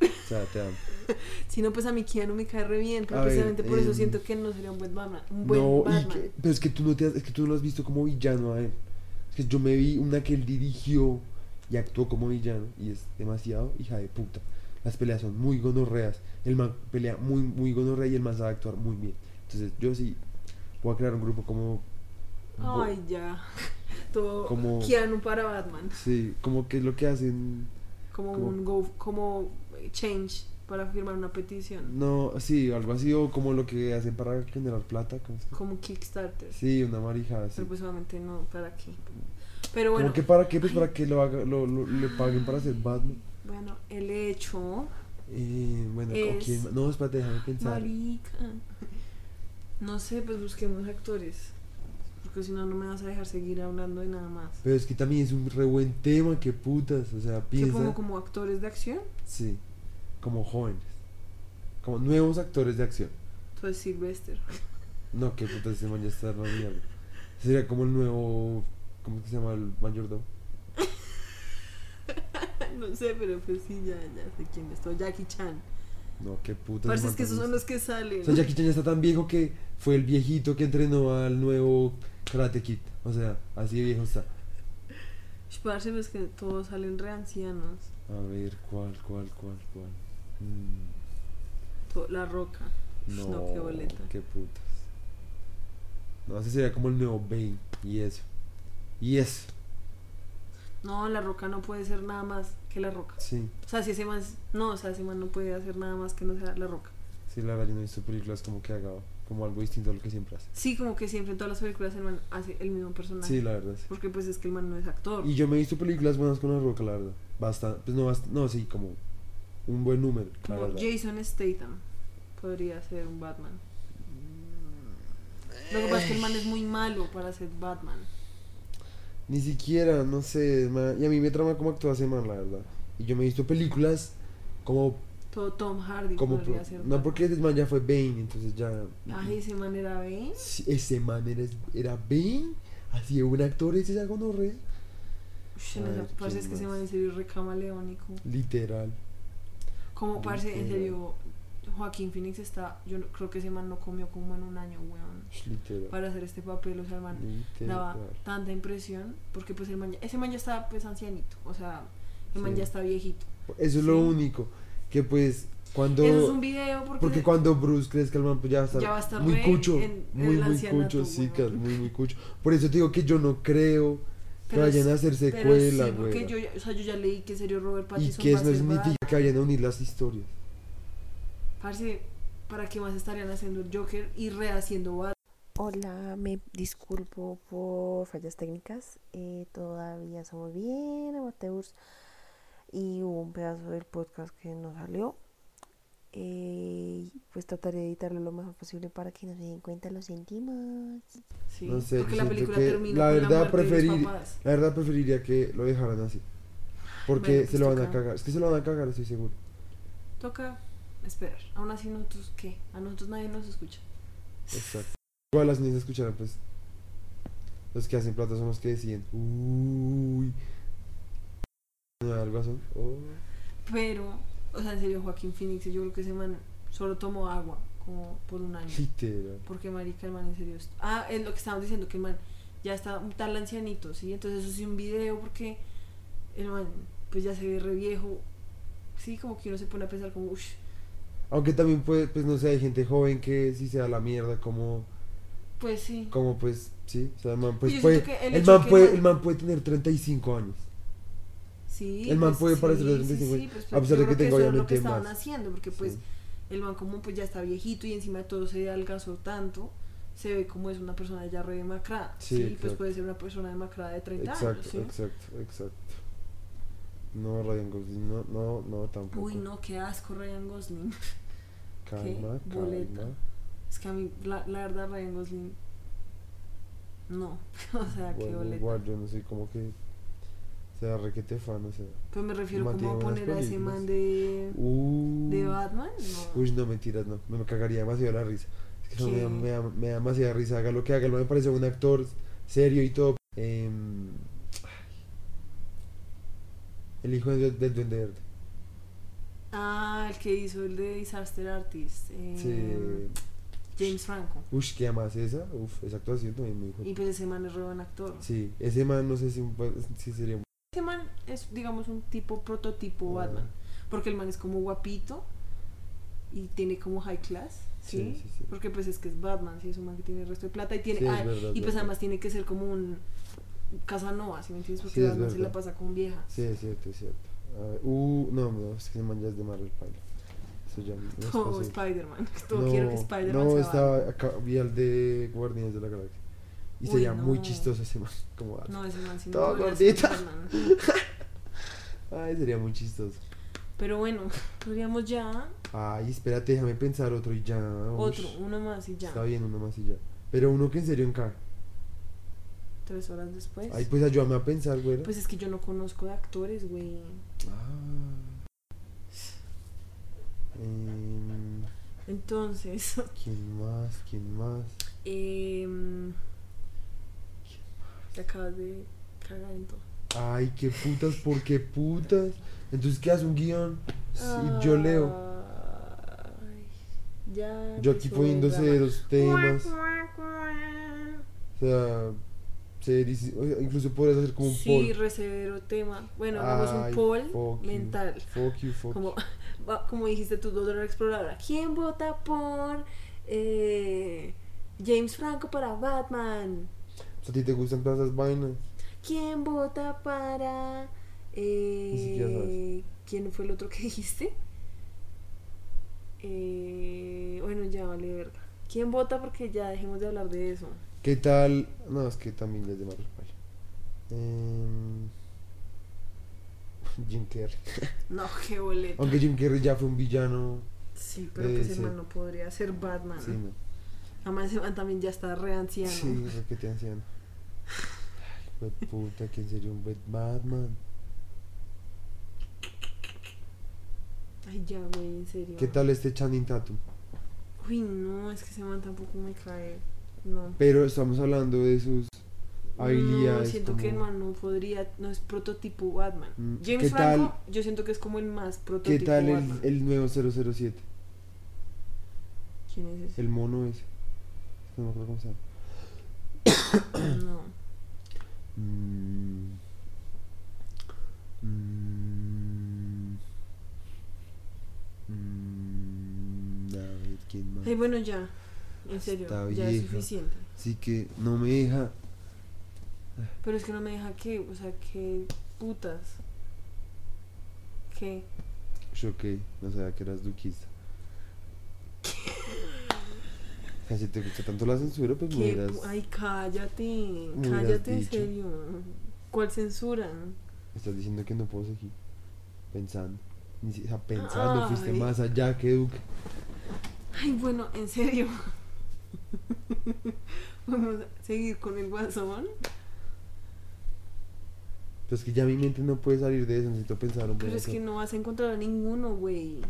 O sea, te amo. Si no, pues a mi Keanu me cae re bien, pero A ver, precisamente por eso em, siento que no sería un buen Batman. Un buen No, Batman. que- pero es que tú no te has, es que tú no lo has visto como villano a él. Es que yo me vi una que él dirigió y actuó como villano y es demasiado hija de puta. Las peleas son muy gonorreas. El man pelea muy, muy gonorrea y el man sabe actuar muy bien. Entonces yo sí voy a crear un grupo como... Ay, ya. Todo Como- Keanu para Batman. Sí, como que es lo que hacen... Como Como- un go, como eh, change para firmar una petición. No, sí, algo así o como lo que hacen para generar plata. Como Kickstarter. Sí, una marijada así. Pero pues obviamente no, ¿para qué? Pero bueno, ¿Cómo que para qué? Pues Ay. para que lo, haga, lo, lo- le paguen para hacer Batman. bueno, el hecho, Eh, bueno, ¿o Es- quién? No, espérate, déjame pensar. marica, no sé, pues busquemos actores, porque si no, no me vas a dejar seguir hablando de nada más. Pero es que también es un re buen tema, qué putas. O sea, ¿Qué piensa. pongo como actores de acción? Sí, como jóvenes. Como nuevos actores de acción. Entonces Sylvester. No, qué putas, ese man ya está la mierda. Sería como el nuevo. ¿Cómo que se llama el mayordomo? no sé, pero pues sí, ya, ya sé quién es. todo, Jackie Chan. No, qué putas. Parece es que esos son los que salen. O sea, Jackie Chan ya está tan viejo que fue el viejito que entrenó al nuevo Karate Kid. O sea, así de viejo está. Sh, Parce, pues que todos salen re ancianos. A ver, ¿cuál, cuál, cuál, cuál? Mm, La Roca. no, No, qué boleta. qué putas. No, ese sería como el nuevo Bane. Y eso. Y eso. No, La Roca no puede ser nada más que La Roca. Sí. O sea, si ese man... No, o sea, ese man no puede hacer nada más que no sea La Roca. Sí, la verdad yo no he visto películas como que haga como algo distinto a lo que siempre hace. Sí, como que siempre en todas las películas el man hace el mismo personaje. Sí, la verdad. sí. Porque pues es que el man no es actor. Y yo me he visto películas buenas con la roca, la verdad. Bastante. Pues no, bast- no, sí, como un buen número, la Como verdad. Jason Statham podría ser un Batman. Lo que pasa es que el man es muy malo para ser Batman. Ni siquiera, no sé, ma- y a mí me trama como actúa ese man, la verdad. Y yo me he visto películas como, Todo Tom Hardy como pro- ser no porque ese man ya fue Bane, entonces ya Ay, ese man era Bane. Sí, ese man era, era Bane, así un actor ese ya Ush, ver, parce, ¿quién es que ese man en serio es re literal. Como parce, en serio, Joaquín Phoenix está. Yo no- creo que ese man no comió como en un año, weón. Literal. Para hacer este papel, o sea, el man daba literal. tanta impresión. Porque pues el man ya- ese man ya está pues ancianito. O sea, el man Sí. ya está viejito. Eso es lo único, que pues cuando... Eso es un video porque. Porque cuando Bruce crees que el man pues ya va a estar, Ya va a estar muy cucho, en- en muy el muy cucho, sí, cas- muy muy cucho. Por eso te digo que yo no creo que vayan a hacer secuela, sí, porque yo, o sea, yo ya leí que en serio Robert Y Pattinson que va a eso no significa que vayan a unir las historias. Parce, ¿para qué más estarían haciendo el Joker y rehaciendo Batman? Hola, me disculpo por fallas técnicas. eh, todavía somos bien amateurs y hubo un pedazo del podcast que no salió. Eh, pues trataré de editarlo lo mejor posible para que no se den cuenta los sentimos. Sí, No sé, porque la película que termina la con verdad la de los preferir- papás. La verdad preferiría que lo dejaran así. Porque Bueno, se pues lo van a cagar. Es que se lo van a cagar, estoy seguro. Toca esperar. Aún así nosotros, ¿qué? A nosotros nadie nos escucha. Exacto. Igual las niñas escucharán, pues. Los que hacen plata son los que deciden. Uy. ¿No hay algo así? Oh. Pero, o sea, en serio, Joaquín Phoenix, yo creo que ese man solo tomó agua como por un año. Literal. Porque marica, el man en serio. Ah, es lo que estábamos diciendo, que el man ya está un tal ancianito, ¿sí? Entonces eso sí un video porque el man pues ya se ve re viejo. Sí, como que uno se pone a pensar como, uff, Aunque también puede, pues no sé, hay gente joven que si se da la mierda, como, pues sí. como pues, sí, o sea, el man, pues puede, que el el man que puede, el man puede tener 35 años. Sí, el man pues, puede sí, parecer de sí, 35 sí, pues, a pesar de que eso es lo obviamente que estaban más. haciendo, porque pues Sí. el man como pues ya está viejito y encima de todo se adelgazó tanto, se ve como es una persona ya re demacrada. Sí, Sí, pues exacto. puede ser una persona demacrada de 30 Exacto, años, ¿sí? exacto, exacto. No, Ryan Gosling, no, no, no, tampoco. Uy, no, qué asco Ryan Gosling. Calma, qué boleta. calma. Es que a mí, la, la verdad, Ryan Gosling. No, o sea, qué Bueno, boleta. igual yo no soy como que sea requete fan, o sea. Pero me refiero como a poner a ese man de, Uh, de Batman. No. Uy, no, mentiras, no. No me cagaría demasiado la risa. Es que eso me da, ¿Qué? me, da, me da demasiada risa. Haga lo que haga, él me parece un actor serio y todo. Ay. el hijo del, del Duende Verde. Ah, el que hizo el de Disaster Artist. eh, Sí. James Franco. Uy, ¿qué más esa? Uf, esa actuación también muy Y pues ese man es re buen actor. Sí, ese man no sé si, un- si sería. Ese man es, digamos, un tipo prototipo Ah. Batman. Porque el man es como guapito y tiene como high class. ¿sí? Sí, sí, sí. Porque pues es que es Batman, sí, es un man que tiene el resto de plata y tiene... Sí, ah, verdad, y es pues verdad. además tiene que ser como un Casanova, ¿sí me entiendes? Porque Batman se la pasa con viejas. Sí, es cierto, es cierto. A ver, uh, no, no, es que ese man ya es de Marvel Pilot. Eso ya no posible. Spider-Man. Todo quiero que Spider-Man no, estaba acá, vi al de Guardianes de la Galaxia. Y Uy, sería muy no. chistoso ese man, como. No, ese man sí no Todo. Batman. Ay, sería muy chistoso. Pero bueno, podríamos ya Ay, espérate, déjame pensar otro y ya. otro, uno más y ya. Está bien, uno más y ya. Pero uno que en serio encaja. Tres horas después. Ay, pues ayúdame a pensar, güey. Pues es que yo no conozco de actores, güey. Ah. Entonces, ¿Quién más? ¿Quién más? em, te acabas de cagar en todo. Ay, qué putas, ¿por qué putas? Entonces, ¿qué hace un guion? Y yo leo. Ay, ya. Yo aquí poniéndose los temas. O sea, incluso podrías hacer como un Sí, poll. re severo tema. Bueno, hagamos un poll fuck you. mental. Fuck you, fuck Como, como dijiste tú, Dora Exploradora. ¿Quién vota por eh, James Franco para Batman? Sea, ¿A ti te gustan todas esas vainas? ¿Quién vota para... eh. ¿Quién fue el otro que dijiste? Eh, bueno, ya vale verga. ¿Quién vota? Porque ya dejemos de hablar de eso. ¿Qué tal? No, es que también es de Marvel. vale. Em, Jim Carrey. No, qué boleta. Aunque Jim Carrey ya fue un villano. Sí, pero Debe pues ese man no podría ser Batman. Sí, no. Además ese man también ya está re anciano. Sí, que te anciano. Ay, puta, ¿quién sería un Batman? Ay, ya, güey, en serio. ¿Qué tal este Channing Tatum? Uy, no, es que ese man tampoco me cae. No. Pero estamos hablando de sus habilidades. No, siento que el como- man no podría, no es prototipo Batman. Mm, James ¿qué Franco, yo siento que es como el más ¿Qué prototipo tal el, Batman. el nuevo 007? ¿Quién es ese? El mono ese. No me acuerdo cómo se llama. No. Mm. Mm. Mm. A ver, ¿quién más? Ay, bueno, ya. En serio, ya es suficiente. Así que no me deja. Pero es que no me deja que, o sea, que putas. ¿Qué? Yo que no sabía que eras duquista. Si te gusta tanto la censura, pues me ¿Qué? hubieras- Ay, cállate. Cállate, en serio. ¿Cuál censura? Estás diciendo que no puedo seguir pensando. Ni siquiera pensando, fuiste más allá que Duque. Ay, bueno, en serio. Vamos a seguir con el guasón. Pero es que ya mi mente no puede salir de eso, necesito pensar un Pero es poco. que no vas a encontrar a ninguno, güey.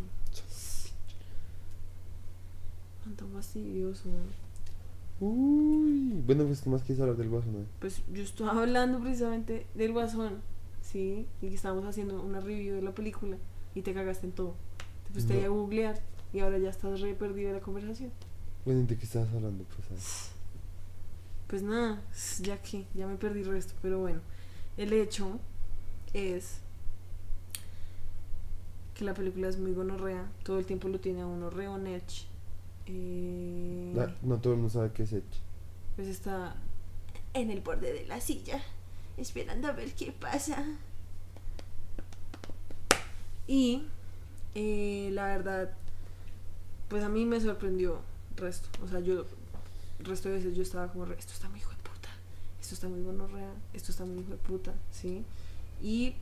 Tan fastidioso. Uy, bueno, pues, ¿qué más quieres hablar del guasón? no? Pues yo estaba hablando precisamente del guasón, ¿sí? Y que estábamos haciendo una review de la película y te cagaste en todo. Te fuiste No. ahí a googlear y ahora ya estás re perdido de la conversación. Bueno, ¿de qué estabas hablando? Pues, Pues nada, ya que, ya me perdí el resto, pero bueno. El hecho es que la película es muy gonorrea, todo el tiempo lo tiene a uno re on edge. Eh, no todo el mundo sabe qué es Edge. pues está en el borde de la silla, esperando a ver qué pasa. Y eh, la verdad, pues a mí me sorprendió resto. O sea, yo, resto de veces yo estaba como, esto está muy hijo de puta, esto está muy gonorrea, esto está muy hijo de puta, ¿sí? Y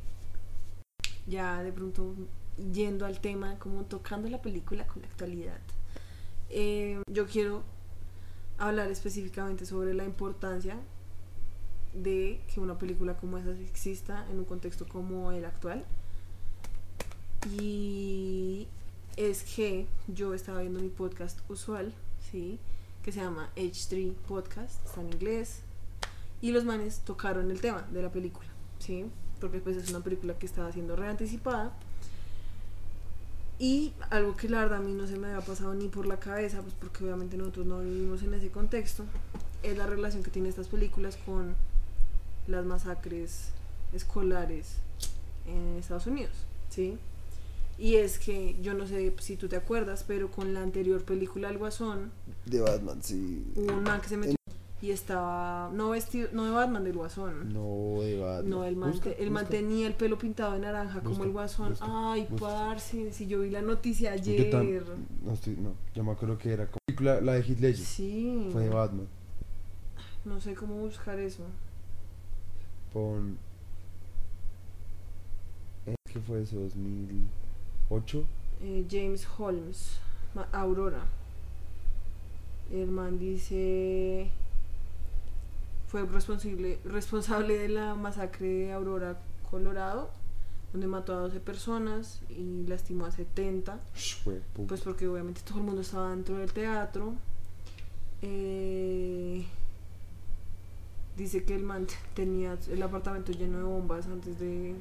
ya de pronto yendo al tema, como tocando la película con la actualidad. eh, yo quiero hablar específicamente sobre la importancia de que una película como esa exista en un contexto como el actual. Y es que yo estaba viendo mi podcast usual, ¿sí? Que se llama H3 Podcast, está en inglés. Y los manes tocaron el tema de la película, ¿sí? Porque pues es una película que estaba siendo reanticipada. Y algo que la verdad a mí no se me había pasado ni por la cabeza, pues porque obviamente nosotros no vivimos en ese contexto, es la relación que tienen estas películas con las masacres escolares en Estados Unidos, ¿sí? Y es que yo no sé si tú te acuerdas, pero con la anterior película El Guasón, De Batman, sí. hubo un man que se metió y estaba no vestido, no de Batman, del Guasón. No, de Batman. No, el man, Busca, el man busca. tenía el pelo pintado de naranja como el guasón. busca, Ay, busca. parce, si yo vi la noticia ¿Qué tan- ayer. No, estoy, no, yo me acuerdo que era como película, la de Heath Ledger. Sí. Fue de Batman. No sé cómo buscar eso. Pon. ¿Qué fue eso? ¿2008? Eh, James Holmes, ma- Aurora. El man dice. Fue responsable, responsable de la masacre de Aurora, Colorado, donde mató a 12 personas y lastimó a 70. Fue puta. Pues porque obviamente todo el mundo estaba dentro del teatro. Eh, dice que el man tenía el apartamento lleno de bombas antes de.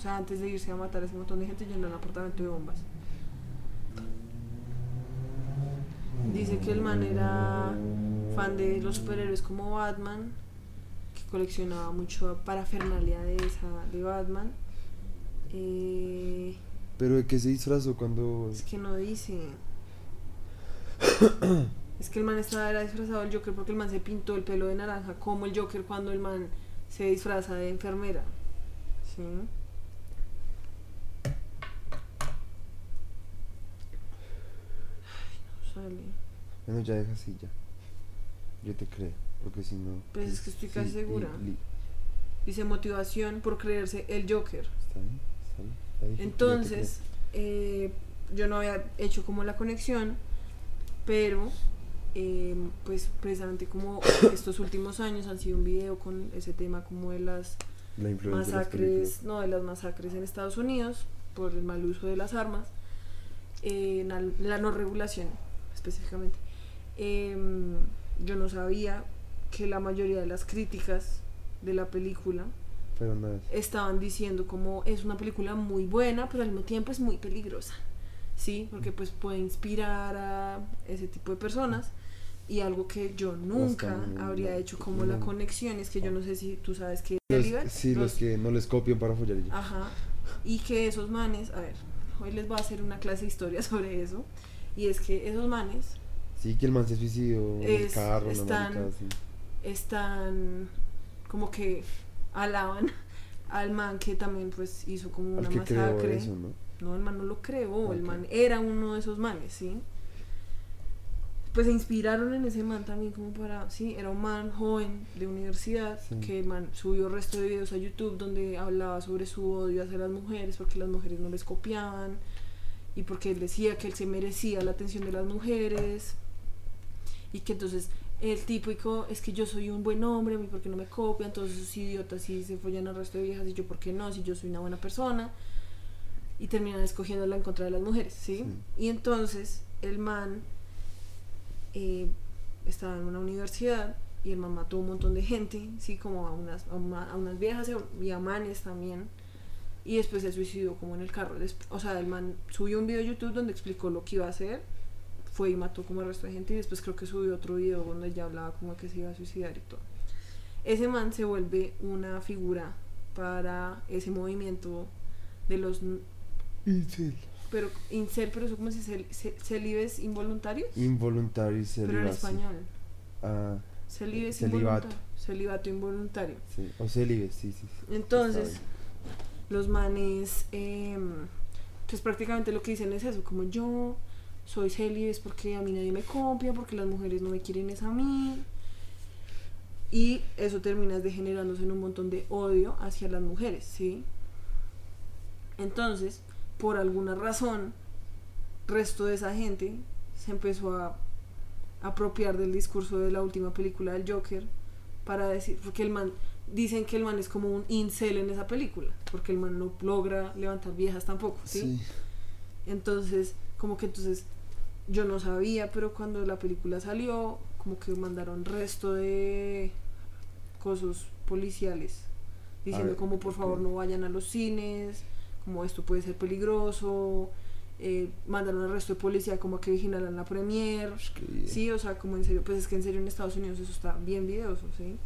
O sea, antes de irse a matar a ese montón de gente, llenó el apartamento de bombas. Dice que el man era fan de los superhéroes como Batman, que coleccionaba mucho parafernalia de esa de Batman. Eh, Pero de qué se disfrazó cuando. es que no dice. es que el man estaba era disfrazado del Joker porque el man se pintó el pelo de naranja como el Joker cuando el man se disfraza de enfermera. ¿Sí? Bueno, ya deja así ya. Yo te creo, porque si no. Pues es que estoy casi sí, segura. li- Dice motivación por creerse el Joker. ¿Está bien? ¿Está bien? Ya dije, Entonces, eh, yo no había hecho como la conexión, pero eh, pues precisamente como estos últimos años han sido un video con ese tema como de las. La de masacres, no, de las masacres en Estados Unidos por el mal uso de las armas, eh, la no regulación específicamente. Em, yo no sabía que la mayoría de las críticas de la película estaban diciendo como es una película muy buena, pero al mismo tiempo es muy peligrosa. Sí, porque pues puede inspirar a ese tipo de personas y algo que yo nunca Bastante, habría no, hecho como la no. conexión es que yo no sé si tú sabes que Los- Deliver, sí, los, los- que no les copian para follar. Ajá. Y que esos manes, a ver, hoy les voy a hacer una clase de historia sobre eso. Y es que esos manes Sí, que el man se suicidó en el carro, están- marica están como que alaban al man que también pues hizo como una masacre. eso, ¿no? No, el man no lo creó, el man era uno de esos manes, ¿sí? pues se inspiraron en ese man también como para, sí, era un man joven de universidad Sí. que el man subió el resto de videos a YouTube donde hablaba sobre su odio hacia las mujeres porque las mujeres no les copiaban y porque él decía que él se merecía la atención de las mujeres y que entonces el típico es que yo soy un buen hombre, porque no me copian, todos esos idiotas sí se follan al resto de viejas y yo por qué no, si yo soy una buena persona y terminan escogiéndola en contra de las mujeres, ¿sí? Sí. Y entonces el man eh, estaba en una universidad y el man mató a un montón de gente, sí, como a unas, a, una- a unas viejas y a manes también. Y después se suicidó como en el carro. O sea, el man subió un video a YouTube donde explicó lo que iba a hacer. Fue y mató como al resto de gente. Y después creo que subió otro video donde ya hablaba como que se iba a suicidar y todo. Ese man se vuelve una figura para ese movimiento de los... Incel. Pero incel, pero eso como si cel, ce- celibes involuntarios. Involuntario y Pero en celibato. español. Ah, Celibes Celibato. involuntario. Celibato involuntario. sí. O celibes, sí, sí. sí. Entonces, los manes, em, pues prácticamente lo que dicen es eso, como yo soy célibes porque a mí nadie me copia, porque las mujeres no me quieren es a mí. Y eso termina degenerándose en un montón de odio hacia las mujeres, ¿sí? Entonces, por alguna razón, resto de esa gente se empezó a apropiar del discurso de la última película del Joker para decir, porque el man, dicen que el man es como un incel en esa película, porque el man no logra levantar viejas tampoco, ¿sí? Sí. Entonces, como que entonces yo no sabía, pero cuando la película salió, como que mandaron resto de cosas policiales diciendo ver, como por favor no vayan a los cines, como esto puede ser peligroso, eh, mandaron al resto de policía como a que vigilaran la premier. Sí, o sea, como en serio, pues es que en serio en Estados Unidos eso está bien videoso, ¿sí?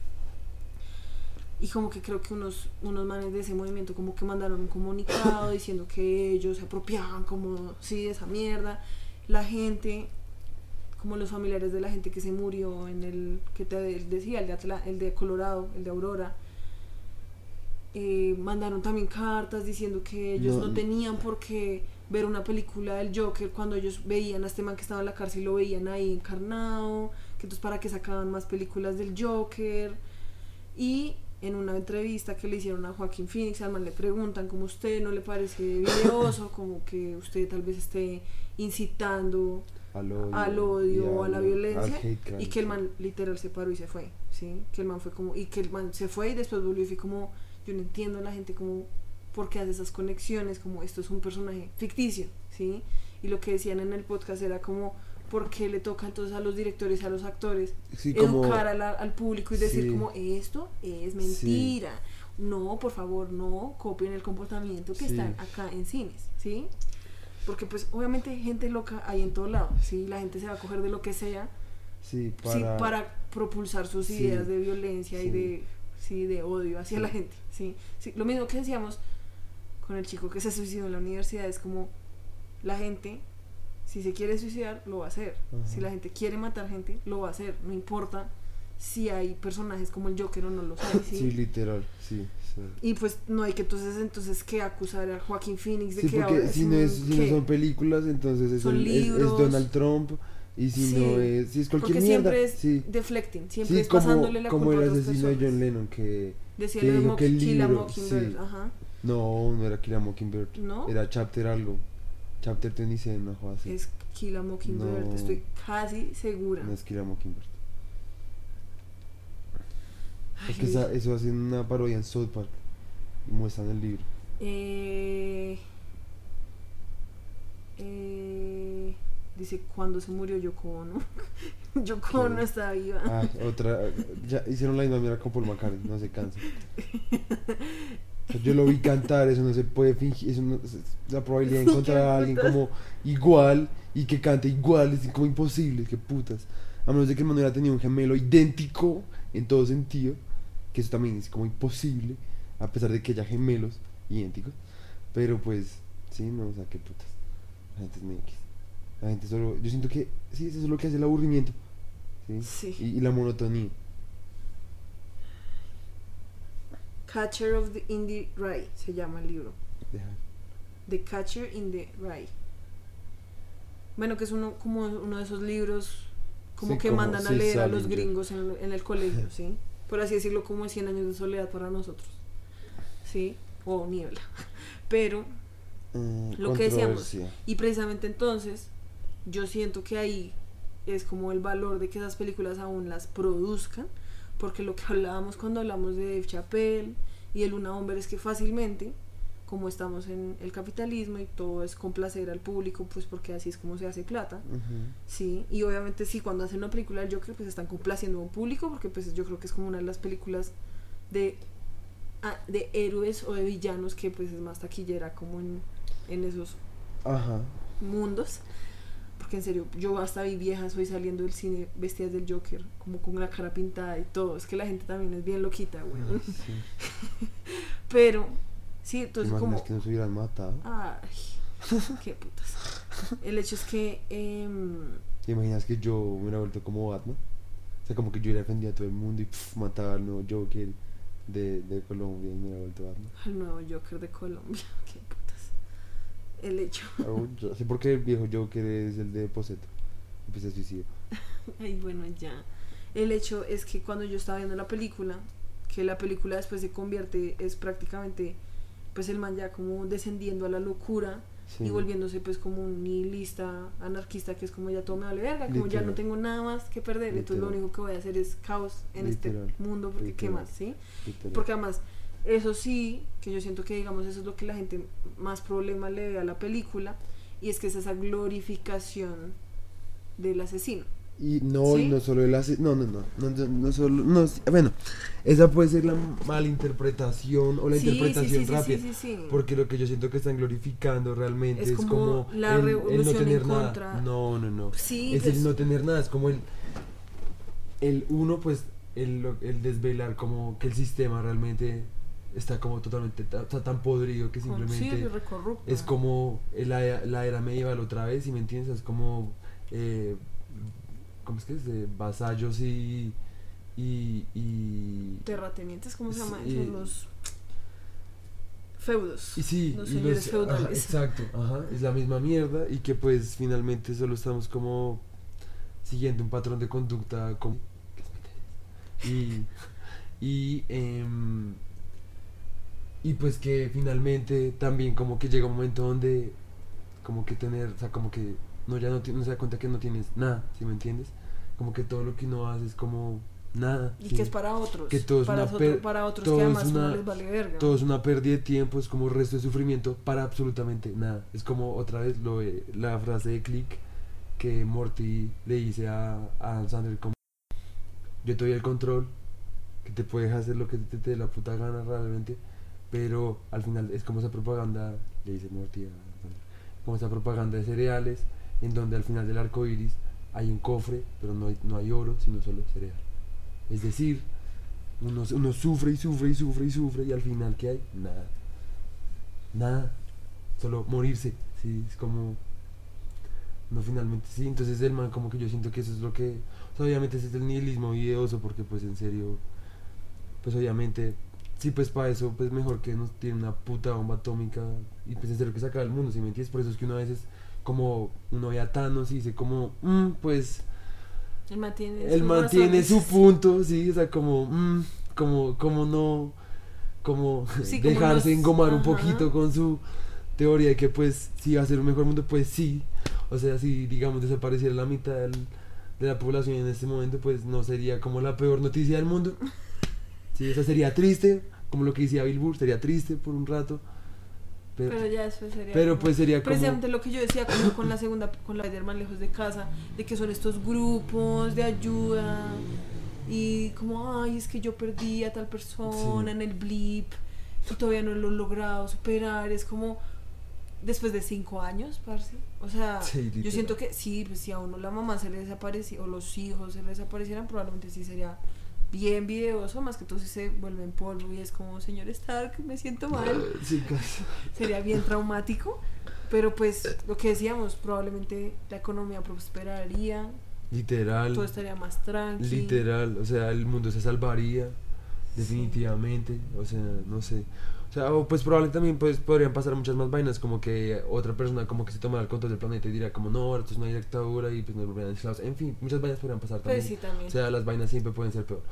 Y como que creo que unos, unos manes de ese movimiento como que mandaron un comunicado diciendo que ellos se apropiaban como, sí, de esa mierda. La gente, como los familiares de la gente que se murió en el, que te decía, el de, Atla- el de Colorado, el de Aurora, eh, mandaron también cartas diciendo que ellos No, no, tenían por qué ver una película del Joker cuando ellos veían a este man que estaba en la cárcel y lo veían ahí encarnado, que entonces para que sacaban más películas del Joker. Y en una entrevista que le hicieron a Joaquín Phoenix, al man le preguntan como usted no le parece videoso, como que usted tal vez esté incitando Al odio. al odio a la violencia y que el man literal se paró y se fue, ¿sí? Que el man fue como y que el man se fue y después volvió y fue como yo no entiendo a la gente como por qué hace esas conexiones, como esto es un personaje ficticio, ¿sí? Y lo que decían en el podcast era como por qué le toca entonces a los directores y a los actores Sí, como- educar la- al público y decir Sí. como esto es mentira. No, por favor, no copien el comportamiento que Sí. están acá en cines, ¿sí? Porque pues obviamente gente loca hay en todo lado, ¿sí? La gente se va a coger de lo que sea, Sí, sí, para... para propulsar sus Sí. ideas de violencia y Sí. de, sí, de odio hacia Sí. la gente, ¿sí? Sí, Lo mismo que decíamos con el chico que se suicidó en la universidad, es como la gente, si se quiere suicidar, lo va a hacer. Si la gente quiere matar gente, lo va a hacer. No importa si hay personajes como el Joker o no los hay, ¿sí? Sí, literal, sí. sí. Y pues no hay que entonces entonces que acusar a Joaquín Phoenix de Sí, que porque ahora si no, es, si no son películas, entonces es, Son el- es-. Donald Trump. Y si Sí, no es, si es cualquier porque mierda. siempre es sí, deflecting, siempre sí es como, pasándole la como culpa el asesino de. John Lennon que... Decía que lo dijo que el libro, Mockingbird, sí. ajá. No, no era Kill a Mockingbird. ¿No? Era Chapter algo. Chapter 27, no jodas. así. Es Kill a Mockingbird, No. estoy casi segura. No es Kill a Mockingbird. Ay, Porque esa- eso hacen una parodia en South Park. Y muestran el libro. Eh, eh, dice, ¿cuándo se murió Yoko Ono? Yoko Ono está viva. Ah, otra. Ya hicieron la misma mierda con Paul McCartney, no se cansa. Yo lo vi cantar, eso no se puede fingir, eso no, es- la probabilidad de encontrar a alguien como igual y que cante igual es como imposible, que putas. A menos de que el man hubiera tenido un gemelo idéntico en todo sentido, que eso también es como imposible, a pesar de que haya gemelos idénticos. Pero pues, sí, no, o sea, qué putas. La gente es muy X. La gente solo, yo siento que, sí, eso es lo que hace el aburrimiento. ¿sí? Sí. Y, y la monotonía. Catcher of the, in the Rye se llama el libro. Deja- The Catcher in the Rye. Bueno, que es uno como uno de esos libros como Sí, que como- mandan a leer a los gringos en, en el colegio, ¿sí? Por así decirlo, como 100 años de soledad para nosotros, ¿sí? O niebla. Pero, Mm, lo que decíamos, y precisamente entonces, yo siento que ahí es como el valor de que esas películas aún las produzcan, porque lo que hablábamos cuando hablamos de Dave Chappelle y el Luna Bomber es que fácilmente, como estamos en el capitalismo y todo es complacer al público, pues porque así es como se hace plata. Sí, y obviamente sí, cuando hacen una película del Joker, pues están complaciendo a un público, porque pues yo creo que es como una de las películas de, ah, de héroes o de villanos que pues es más taquillera como en, en esos Ajá. mundos. En serio, yo hasta vi viejas hoy saliendo del cine vestidas del Joker, como con la cara pintada y todo. Es que la gente también es bien loquita, güey. Sí. Pero, sí, ¿Te entonces como... que nos hubieran matado? Ay, qué putas. El hecho es que... em, ¿Te imaginas que yo me hubiera vuelto como Batman? O sea, como que yo hubiera defendido a todo el mundo y pff, mataba al nuevo Joker de, de Colombia y me hubiera vuelto Batman. al nuevo Joker de Colombia. Qué putas. El hecho. Ah, yo sé por qué el viejo Joker es el de Poseto. Y pues se suicida. Ay, bueno, ya. El hecho es que cuando yo estaba viendo la película, que la película después se convierte, es prácticamente, pues el man ya como descendiendo a la locura Sí. y volviéndose pues como un nihilista, anarquista, que es como ya todo me vale verga, como ya no Literal. tengo nada más que perder, entonces lo Literal. único que voy a hacer es caos en Literal. este mundo, porque qué Literal. más, ¿sí? Literal. Porque además, eso sí, que yo siento que digamos eso es lo que la gente más problema le ve a la película, y es que es esa glorificación del asesino. Y no, y no solo el ase- no, no, no, no, no, no solo, no, bueno, esa puede ser la malinterpretación o la Sí, interpretación sí, rápida, sí, sí, sí. porque lo que yo siento que están glorificando realmente Es es, como como, la el, el no revolución en tener nada, contra. no, no, no, Sí, es pues, el no tener nada, es como el, el uno, pues, el, el desvelar como que el sistema realmente está como totalmente, ta- está tan podrido que sí, simplemente es como la, la era medieval otra vez, si me entiendes, es como, eh, ¿cómo es que es? Vasallos y, y, y, terratenientes, ¿cómo se llama? Sí. Son los feudos. y sí, los y señores los- feudales. ajá, exacto, ajá, es la misma mierda y que pues finalmente solo estamos como siguiendo un patrón de conducta como, y, y, em, y pues que finalmente también como que llega un momento donde como que tener, o sea, como que no ya no, no se da cuenta que no tienes nada, ¿sí me entiendes? Como que todo lo que uno hace es como nada. Y ¿sí? que es para otros. Que todo es para, una otro- para otros todo que además una- no les vale verga. Todo es una pérdida de tiempo, es como resto de sufrimiento para absolutamente nada. Es como otra vez lo la frase de Click que Morty le dice a, a Adam Sandler como yo te doy el control, que te puedes hacer lo que te, te dé la puta gana realmente, pero al final es como esa propaganda, le dice Morty como esa propaganda de cereales, en donde al final del arco iris hay un cofre, pero no hay, no hay oro, sino solo cereal. Es decir, uno, uno sufre y sufre y sufre y sufre y al final ¿qué hay? Nada. Nada. Solo morirse. Sí, es como... No, finalmente sí. Entonces el man como que yo siento que eso es lo que... obviamente es el nihilismo videoso porque pues en serio... Pues obviamente... Sí, pues para eso pues mejor que nos tiene una puta bomba atómica y pues en serio que se acaba el mundo, ¿sí me entiendes? Por eso es que uno a veces como uno ve a Thanos y dice como, "Mm, pues Él mantiene, él sus mantiene su punto, sí, o sea, como, mm, como, como no, como Sí, dejarse engomar un poquito con su teoría de que pues sí va a ser un mejor mundo, pues sí, o sea, si digamos desapareciera la mitad del- de la población en este momento, pues no sería como la peor noticia del mundo, sí, esa sería triste, como lo que decía Bill Burr, sería triste por un rato, pero, Pero ya después sería. pero como- pues sería como... Precisamente lo que yo decía como con la segunda, con la Spider-Man lejos de casa, de que son estos grupos de ayuda y como, ay, es que yo perdí a tal persona Sí. en el blip y todavía no lo he logrado superar, es como después de cinco años, parce. O sea, Sí, yo siento que sí, pues si a uno la mamá se le desaparecía o los hijos se le desaparecieran, probablemente sí sería bien videoso, más que todo si se vuelve en polvo y es como, señor Stark, me siento mal Sí, casi. sería bien traumático. Pero pues lo que decíamos, probablemente la economía prosperaría, Literal. todo estaría más tranquilo. Literal, o sea, el mundo se salvaría. definitivamente, o sea, no sé. O sea, o pues probablemente también pues, podrían pasar muchas más vainas, como que otra persona como que se tomara el control del planeta y dirá como no, esto es una dictadura y pues nos volverían esclavos. En fin, muchas vainas podrían pasar también. Pues sí, también. O sea, las vainas siempre pueden ser peor.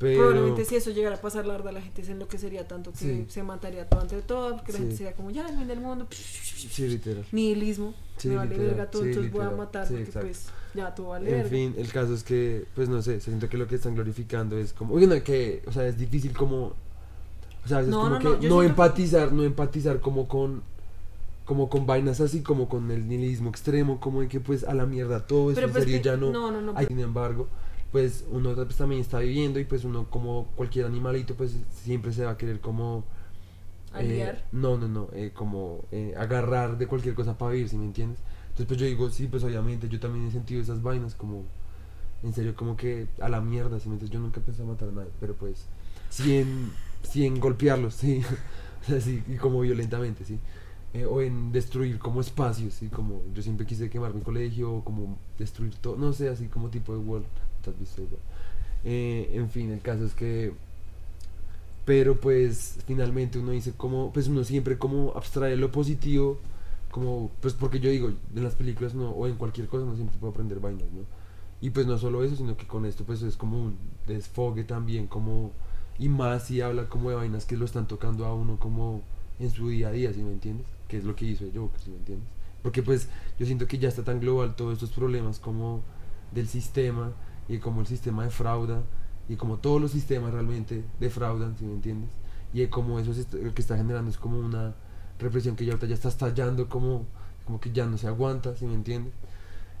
Pero... Probablemente si eso llegara a pasar, la verdad, la gente se enloquecería tanto que Sí. se mataría todo ante todo, porque la Sí. gente sería como, ya, el fin del mundo, Sí, literal. nihilismo, Sí, me vale verga todo, entonces voy a matar, porque pues ya todo vale En verga. fin, el caso es que, pues no sé, siento que lo que están glorificando es como, oye, no, que, o sea, es difícil como, o sea, a veces No, como no, que no, empatizar, no empatizar como con, como con vainas así, como con el nihilismo extremo, como de que pues a la mierda todo eso, en pues serio que- ya no, no, no, no, hay, sin embargo, pues uno pues, también está viviendo y pues uno como cualquier animalito pues siempre se va a querer como... eh, no, no, no, eh, como eh, agarrar de cualquier cosa para vivir, ¿sí me entiendes? Entonces pues yo digo, sí, pues obviamente yo también he sentido esas vainas como, en serio, como que a la mierda, ¿sí me entiendes? Yo nunca pensé matar a nadie, pero pues, sí en, sí en golpearlos, sí, o sea, sí, y como violentamente, sí. Eh, o en destruir como espacios, sí, como yo siempre quise quemar mi colegio, o como destruir todo, no sé, así como tipo de World, ¿te has visto igual? Eh, en fin, el caso es que pero pues finalmente uno dice como pues uno siempre como abstrae lo positivo como pues porque yo digo en las películas no o en cualquier cosa uno siempre puede aprender vainas no y pues no solo eso sino que con esto pues es como un desfogue también como y más si habla como de vainas que lo están tocando a uno como en su día a día ¿sí me entiendes? que es lo que hizo el Joker ¿sí me entiendes? porque pues yo siento que ya está tan global todos estos problemas como del sistema y como el sistema defrauda y como todos los sistemas realmente defraudan, si me entiendes? Y como eso es lo que está generando es como una represión que ya ahorita ya está estallando como, como que ya no se aguanta, si me entiendes?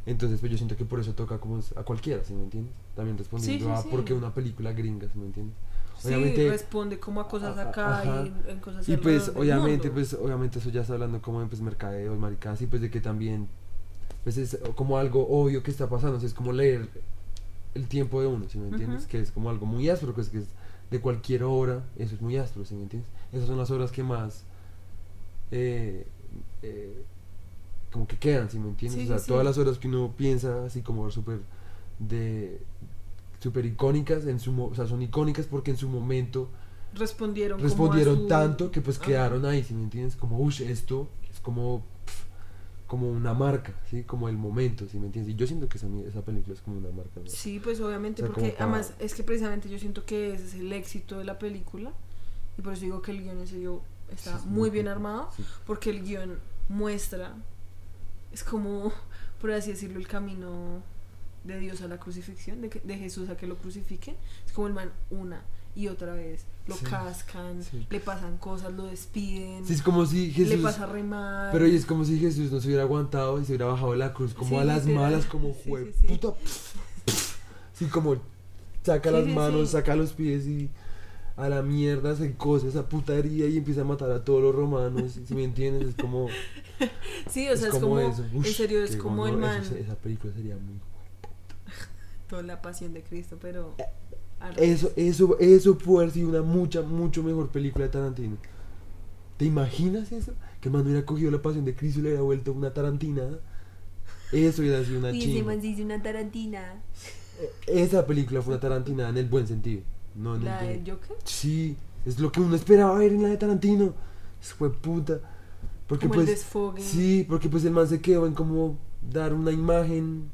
Entonces pues yo siento que por eso toca como a cualquiera, si me entiendes? También respondiendo sí, a sí. por qué una película gringa, si me entiendes? Sí, responde como a cosas acá ajá. y en cosas Y pues obviamente, mundo. pues obviamente eso ya está hablando como de pues mercadeo y maricadas y pues de que también pues es como algo obvio que está pasando, o sea, es como leer el tiempo de uno, ¿sí me entiendes? Que es como algo muy áspero, pues que es de cualquier obra, eso es muy áspero, ¿sí me entiendes? Esas son las obras que más eh, eh, como que quedan, ¿sí me entiendes? Sí, o sea, todas las obras que uno piensa así como súper de súper icónicas en su o sea, son icónicas porque en su momento respondieron como respondieron su- tanto que pues Ajá. quedaron ahí, ¿sí me entiendes? Como, uff, esto es como como una marca, ¿sí? Como el momento, ¿sí me entiendes? Y yo siento que esa, película es como una marca, ¿no? Sí, pues obviamente, O sea, porque para- además es que precisamente yo siento que ese es el éxito de la película y por eso digo que el guion en serio está Sí, es muy bien armado porque el guion muestra, es como, por así decirlo, el camino de Dios a la crucifixión, de, que- de Jesús a que lo crucifiquen. Es como el man una y otra vez, lo Sí, cascan, sí. le pasan cosas, lo despiden, Sí, es como si le Jesús... pasa re mal. Pero y es como si Jesús no se hubiera aguantado y se hubiera bajado de la cruz como a las literal. malas, como jue puta. Sí, como saca las manos, saca los pies y a la mierda se cose esa putería y empieza a matar a todos los romanos, si me entiendes? Es como... sí, o sea, es como, eso. en serio, es como el man, se- esa película sería muy... toda la pasión de Cristo, pero... Eso, eso, eso puede haber sido una mucha, mucho mejor película de Tarantino. ¿Te imaginas eso? Que el man hubiera cogido la pasión de Cristo y le hubiera vuelto una Tarantina. Eso hubiera sido una chimba. man se hizo una tarantina. Esa película fue una Tarantina en el buen sentido. No en ¿La el del Joker? Sí, es lo que uno esperaba ver en la de Tarantino. Fue puta. Porque Como el pues. desfogue. Sí, porque pues el man se quedó en como dar una imagen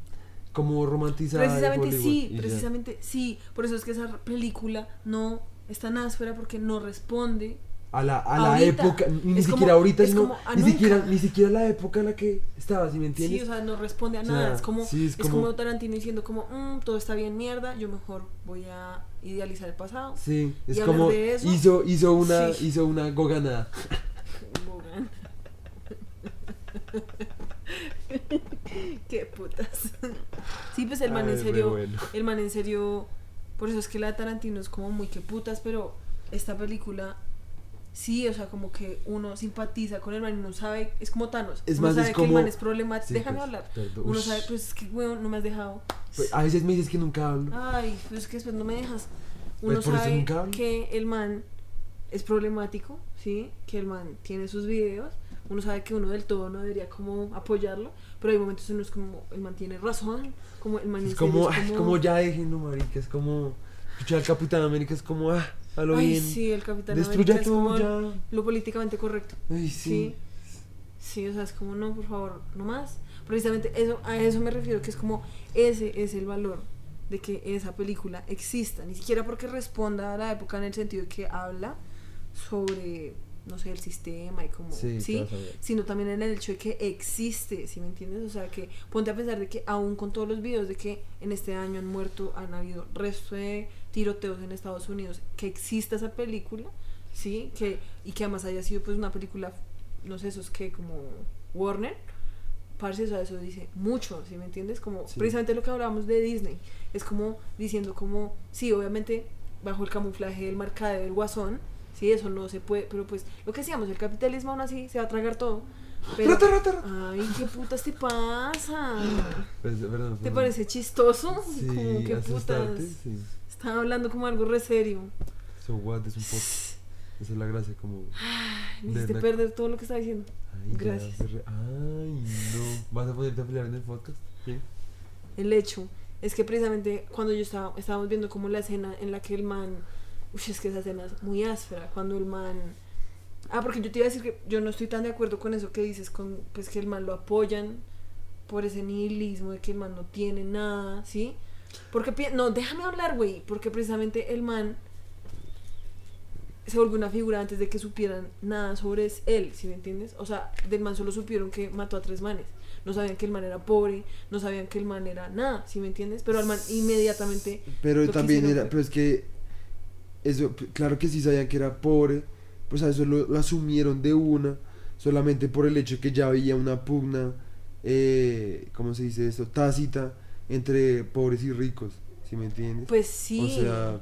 como romantizada. Precisamente sí, ya. precisamente sí. Por eso es que esa película no es tan áspera porque no responde. a la, a la época, ni es siquiera como- ahorita, es sino como a ni nunca. siquiera, ni siquiera la época en la que estaba, ¿sí me entiendes? Sí, o sea, no responde a O sea, nada. Es como, sí, es es como, como- Tarantino diciendo como, "Mm, todo está bien mierda, yo mejor voy a idealizar el pasado. Sí, es Y como de eso, hizo, hizo una, sí. hizo una goganada. Qué putas. Sí, pues el man Ay, en serio, bueno. el man en serio, por eso es que la de Tarantino es como muy que putas, pero esta película sí, o sea, como que uno simpatiza con el man y uno sabe, es como Thanos, Es uno más, sabe es que el como- man es problemático, Sí, déjame pues, hablar. perdón. Uno sabe, pues es que weón, no me has dejado. Pues, a veces me dices que nunca hablo. Ay, pues es que después no me dejas. Uno Pues eso sabe que el man es problemático, ¿sí? Que el man tiene sus videos. Uno sabe que uno del todo no debería como apoyarlo, pero hay momentos en los como el man tiene razón, como el man Es como, es ay, como ya déjenlo, marica, es como... Escuchar al Capitán América es como, ah, a lo Ay, bien. sí, el Capitán Destruye América es todo como ya. lo políticamente correcto. Ay, Sí. sí. Sí, o sea, es como, no, por favor, no más. Precisamente eso, a eso me refiero, que es como, ese es el valor de que esa película exista. Ni siquiera porque responda a la época en el sentido de que habla sobre, no sé, el sistema y como, Sí, sino también en el hecho de que existe, ¿sí me entiendes? O sea, que ponte a pensar de que aún con todos los videos de que en este año han muerto, han habido resto de tiroteos en Estados Unidos, que exista esa película, ¿sí? Que, y que además haya sido pues una película, no sé, esos que como Warner, parce, o sea, eso dice mucho, ¿sí me entiendes? Como Sí. precisamente lo que hablábamos de Disney, es como diciendo como, sí, obviamente bajo el camuflaje del mercado del guasón, sí, eso no se puede, pero pues lo que decíamos, el capitalismo aún así se va a tragar todo. Pero, Rata, rata, rata. ay, qué putas te pasa. Pues, perdón, ¿Te perdón. parece chistoso? Sí, como que putas. sí. Estaba hablando como algo re serio. So what, es un poco. Esa es la gracia, como. Ay, me hiciste me- perder todo lo que estaba diciendo. Ay, Gracias. re- Ay, no. ¿Vas a ponerte a pelear en el podcast? Sí. El hecho es que precisamente cuando yo estaba, estábamos viendo como la escena en la que el man, uy, es que esa escena es muy áspera, cuando el man, ah, porque yo te iba a decir que yo no estoy tan de acuerdo con eso que dices, con, pues que el man lo apoyan por ese nihilismo de que el man no tiene nada, ¿sí? Porque, no, déjame hablar, güey, porque precisamente el man se volvió una figura antes de que supieran nada sobre él, ¿sí me entiendes? O sea, del man solo supieron que mató a tres manes. No sabían que el man era pobre, no sabían que el man era nada, ¿sí me entiendes? Pero al man inmediatamente... Pero también era, pero es que eso, claro que sí sabían que era pobre, pues a eso lo, lo asumieron de una, solamente por el hecho que ya había una pugna, eh, ¿cómo se dice esto? Tácita entre pobres y ricos, ¿sí me entiendes? Pues sí. O sea,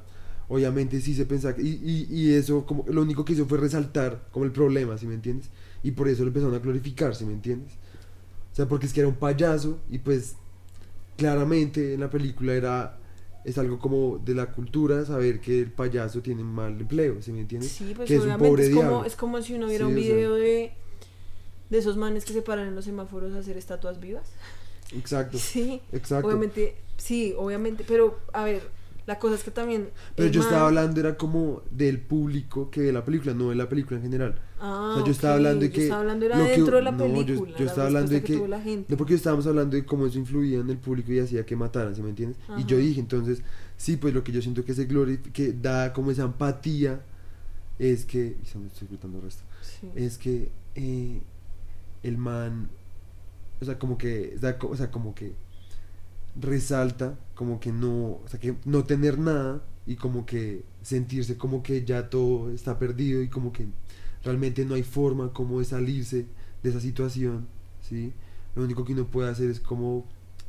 obviamente sí se pensaba que- y, y, y eso como lo único que hizo fue resaltar como el problema, ¿sí me entiendes? Y por eso lo empezaron a glorificar, ¿sí me entiendes? O sea, porque es que era un payaso y pues claramente en la película era es algo como de la cultura saber que el payaso tiene un mal empleo, ¿sí me entiendes? Sí, pues que es un obviamente pobre es como, diablo. es como si uno viera Sí, un o sea. video de, de esos manes que se paran en los semáforos a hacer estatuas vivas. Exacto, Sí, exacto. obviamente, sí, obviamente, pero a ver, la cosa es que también... Pero yo man- estaba hablando era como del público que ve la película, no de la película en general. Ah, o sea, yo estaba hablando de yo que estaba hablando era que- dentro de la no, yo- película. yo la estaba hablando de que-. No, porque estábamos hablando de cómo eso influía en el público y hacía que mataran, ¿sí me entiendes? Y yo dije, entonces, sí, pues lo que yo siento que se que da como esa empatía es que, y se me estoy gritando el resto, Sí. es que eh, el man, o sea, como que, o sea, como que resalta, como que no, o sea, que no tener nada y como que sentirse como que ya todo está perdido y como que realmente no hay forma como de salirse de esa situación, ¿sí? Lo único que uno puede hacer es como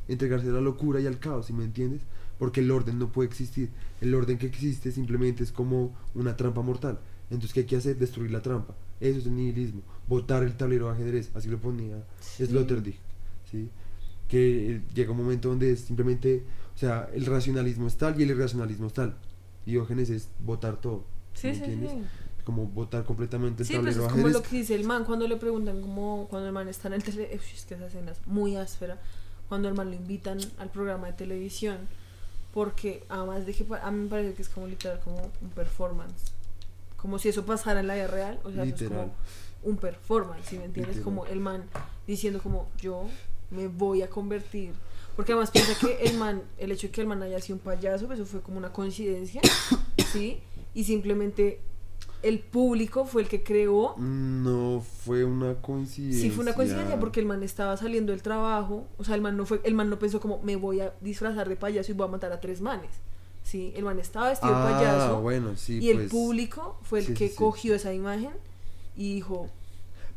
entregarse a la locura y al caos, ¿sí me entiendes? Porque el orden no puede existir. El orden que existe simplemente es como una trampa mortal. Entonces, ¿qué hay que hacer? Destruir la trampa. Eso es el nihilismo. Botar el tablero de ajedrez. Así lo ponía Sí. Sloterdijk, ¿sí? Que eh, llega un momento donde es simplemente, o sea, el racionalismo es tal y el irracionalismo es tal. Diógenes es botar todo. Sí, ¿me sí, sí. Como botar completamente el Sí, pues tablero es de como lo que dice el man cuando le preguntan como cuando el man está en el tele... Es que esa escena es muy áspera. Cuando el man lo invitan al programa de televisión. Porque además de que a mí me parece que es como literal como un performance. Como si eso pasara en la vida real. O sea, eso es Literal. como un performance, ¿sí me entiendes? Literal. Como el man diciendo como yo me voy a convertir. Porque además piensa que el man, el hecho de que el man haya sido un payaso, pues eso fue como una coincidencia, ¿sí? Y simplemente el público fue el que creó No fue una coincidencia. Sí, fue una coincidencia porque el man estaba saliendo del trabajo, o sea, el man no fue, el man no pensó como me voy a disfrazar de payaso y voy a matar a tres manes. Sí, el man estaba vestido de Ah, payaso bueno, sí, y el pues, público fue el sí, que sí. cogió esa imagen y dijo,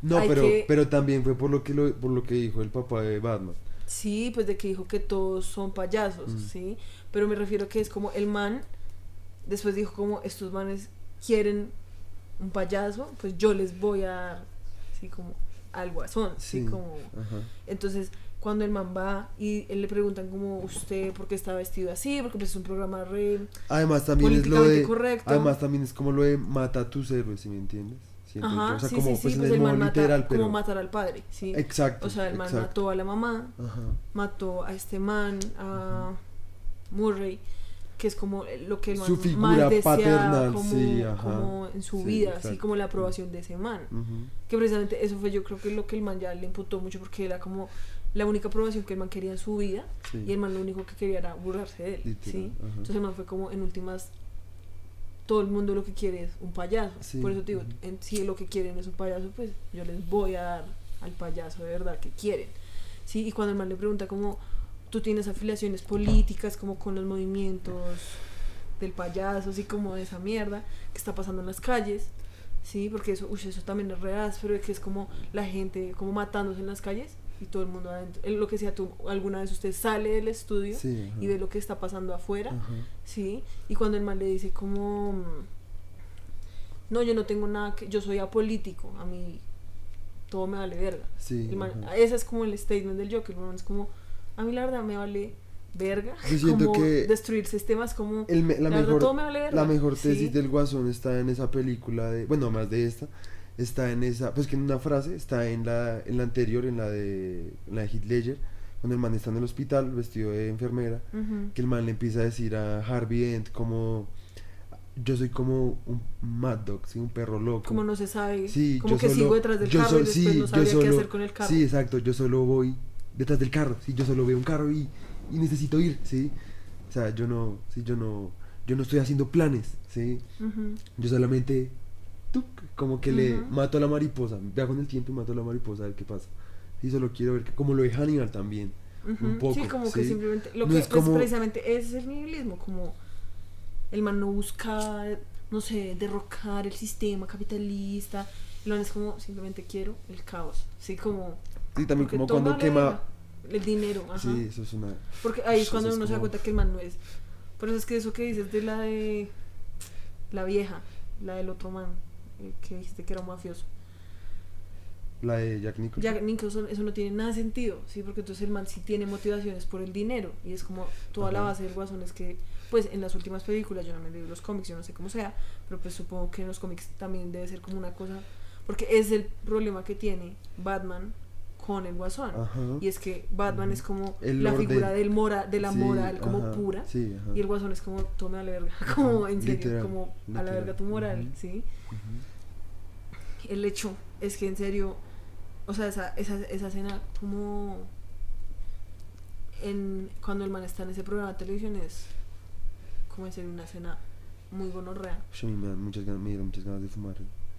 No, hay pero, que- pero también fue por lo que lo, por lo que dijo el papá de Batman. sí, pues de que dijo que todos son payasos, Mm. sí, pero me refiero que es como el man después dijo como estos manes quieren un payaso, pues yo les voy a dar, sí, como al guasón, sí, Sí. como Ajá. Entonces, cuando el man va y él le preguntan como usted por qué está vestido así, porque pues es un programa re Además también es lo de correcto. además también es como lo de mata a tus héroes, si me entiendes? Ajá, o sea, sí, como sí, sí, pues, pues el el man mata, literal, pero como matar al padre, sí. Exacto. O sea, el man exacto. mató a la mamá, Ajá. mató a este man, a Murray, que es como lo que el man Su más figura desea paternal, como, sí, ajá. como en su Sí, vida, así exacto. como la aprobación de ese man. Ujú. Que precisamente eso fue yo creo que lo que el man ya le imputó mucho porque era como la única aprobación que el man quería en su vida Sí. y el man lo único que quería era burlarse de él, Literal, ¿sí? ajá. Entonces el man fue como en últimas todo el mundo lo que quiere es un payaso. Sí, Por eso te digo, en- si lo que quieren es un payaso, pues yo les voy a dar al payaso de verdad que quieren. ¿sí? Y cuando el man le pregunta como tú tienes afiliaciones políticas como con los movimientos del payaso, así como de esa mierda que está pasando en las calles, ¿sí? Porque eso, uy, eso también es re áspero, que es como la gente como matándose en las calles y todo el mundo adentro. Lo que sea, tú alguna vez usted sale del estudio Sí, y ve lo que está pasando afuera, Ajá. ¿sí? Y cuando el man le dice como, no, yo no tengo nada que, yo soy apolítico, a mí todo me vale verga. Sí, El man- ese es como el statement del Joker, el man es como, a mí la verdad me vale verga, Yo siento como que destruir sistemas como, El me- la, la verdad, mejor, todo me vale verga. la mejor tesis Sí. del Guasón está en esa película de, bueno, más de esta, está en esa, pues que en una frase, está en la, en la anterior, en la de, en la de Heath Ledger, cuando el man está en el hospital vestido de enfermera, Ujú. que el man le empieza a decir a Harvey Dent como, yo soy como un mad dog, ¿sí? un perro loco. como no se sabe, Sí, como que solo- sigo detrás del carro sol- y después sí, no yo sabía qué solo- hacer con el carro. Sí, exacto, yo solo voy detrás del carro, sí, yo solo veo un carro y, y necesito ir, sí. O sea, yo no, sí, yo no, yo no estoy haciendo planes, sí. Ujú. Yo solamente, tuc, como que le mato a la mariposa, viajo en el tiempo y mato a la mariposa a ver qué pasa. Y solo quiero ver, que, como lo de Hannibal también. Un poco, sí, como que simplemente, lo No que es pues, como- precisamente es el nihilismo, como el man no busca, no sé, derrocar el sistema capitalista, man es como, simplemente quiero el caos, sí, como... Sí, también como cuando quema... El dinero, ajá. Sí, eso es una... Porque ahí es cuando uno se da cuenta que el man no es... Por eso es que eso que dices de la de... La vieja, la del otro man, que dijiste que era un mafioso. La de Jack Nicholson. Jack Nicholson, eso no tiene nada de sentido, ¿sí? Porque entonces el man sí tiene motivaciones por el dinero. Y es como toda la Ajá. base del guasón es que, pues en las últimas películas, yo no me leí los cómics, yo no sé cómo sea, pero pues supongo que en los cómics también debe ser como una cosa. Porque es el problema que tiene Batman con el guasón. Ajá. Y es que Batman es como El la figura del mora, de la Sí, moral como pura. Sí. Y el guasón es como, tome a la verga, como en serio, Literal, como a la literal. verga tu moral. ¿sí? El hecho es que en serio, o sea, esa, esa, esa escena como en, cuando el man está en ese programa de televisión es como en serio una escena muy gonorrea. Ush, a mí me dan muchas ganas, me dieron muchas ganas de fumar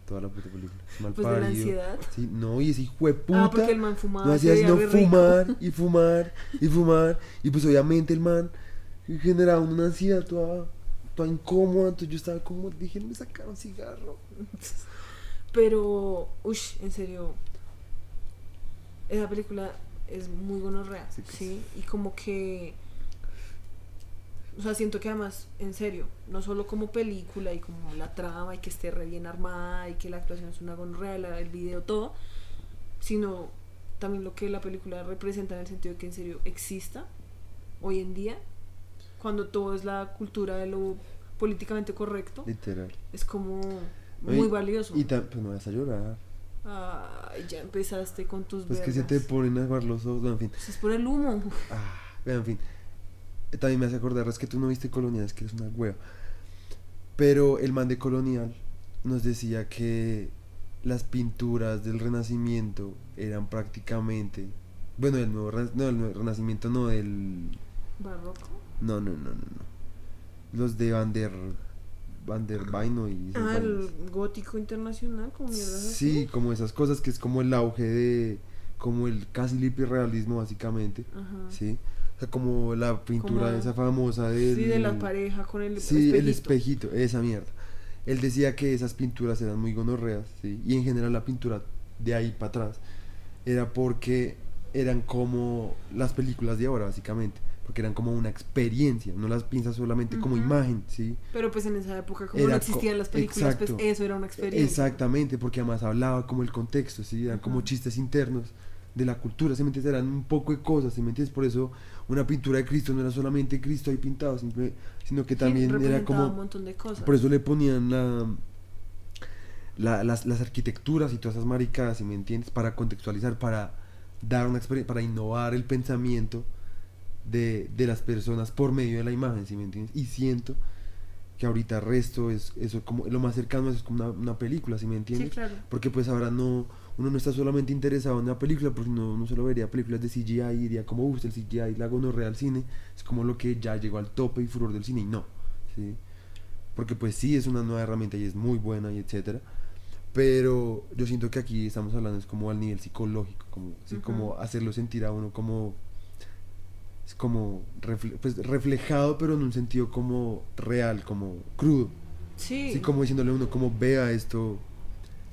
toda la puta película. Es mal Pues de la parido. ansiedad. Sí, no, y ese hijo de puta. Ah, porque el man fumaba. no hacía sino rico. fumar y fumar y fumar. Y pues obviamente el man generaba una ansiedad toda, toda incómoda. Entonces yo estaba como, déjenme sacar un cigarro. Pero, uff, en serio, esa película es muy gonorrea, Sí ¿sí? que Y como que, o sea, siento que además, en serio, no solo como película y como la trama y que esté re bien armada y que la actuación es una gonorrea, la- el video, todo, sino también lo que la película representa en el sentido de que en serio exista hoy en día, cuando todo es la cultura de lo políticamente correcto, Literal. es como muy valioso. Y pues no vas a llorar. Ay, ya empezaste con tus Pues que se te ponen a jugar los ojos. Bueno, en fin. Pues es por el humo. Ah, en fin. También me hace acordar, es que tú no viste Colonial, es que eres una hueva. Pero el man de Colonial nos decía que las pinturas del Renacimiento eran prácticamente. Bueno, el nuevo, no, el nuevo Renacimiento no, del. Barroco. No, no, no, no, no. Los de Van der. Van der Vaino y. Ah, el gótico internacional, como mierda. Sí, como esas cosas que es como el auge de. Como el casi hiperrealismo, básicamente. Ajá. Sí. O sea, como la pintura Como- esa famosa del... Sí, de la pareja con el Sí, el espejito. espejito, esa mierda. Él decía que esas pinturas eran muy gonorreas, ¿sí? Y en general la pintura de ahí para atrás era porque eran como las películas de ahora, básicamente. Porque eran como una experiencia, no las piensas solamente como imagen, ¿sí? Pero pues en esa época, como no Era existían las películas, exacto. pues eso era una experiencia. Exactamente, porque además hablaba como el contexto, ¿sí? Eran como chistes internos de la cultura, ¿sí me entiendes? Eran un poco de cosas, ¿sí me entiendes? Por eso una pintura de Cristo no era solamente Cristo ahí pintado, sino que Sí, también era representaba un como... montón de cosas. Por eso le ponían la, la- las, las arquitecturas y todas esas maricadas, ¿sí me entiendes? Para contextualizar, para dar una experiencia, para innovar el pensamiento de, de las personas por medio de la imagen, ¿sí me entiendes? Y siento que ahorita resto es eso como lo más cercano es como una, una película, ¿sí me Sí, entiendes? claro. Porque pues ahora no, uno no está solamente interesado en una película, porque no, no solo vería películas de CGI y diría como gusta el CGI, la gonorrea al cine, es como lo que ya llegó al tope y furor del cine y no, ¿sí? Porque pues sí es una nueva herramienta y es muy buena y etcétera, pero yo siento que aquí estamos hablando es como al nivel psicológico, como, ¿sí? Como hacerlo sentir a uno como es como refle- pues, reflejado pero en un sentido como real, como crudo. Sí. Sí, como diciéndole a uno, como vea esto,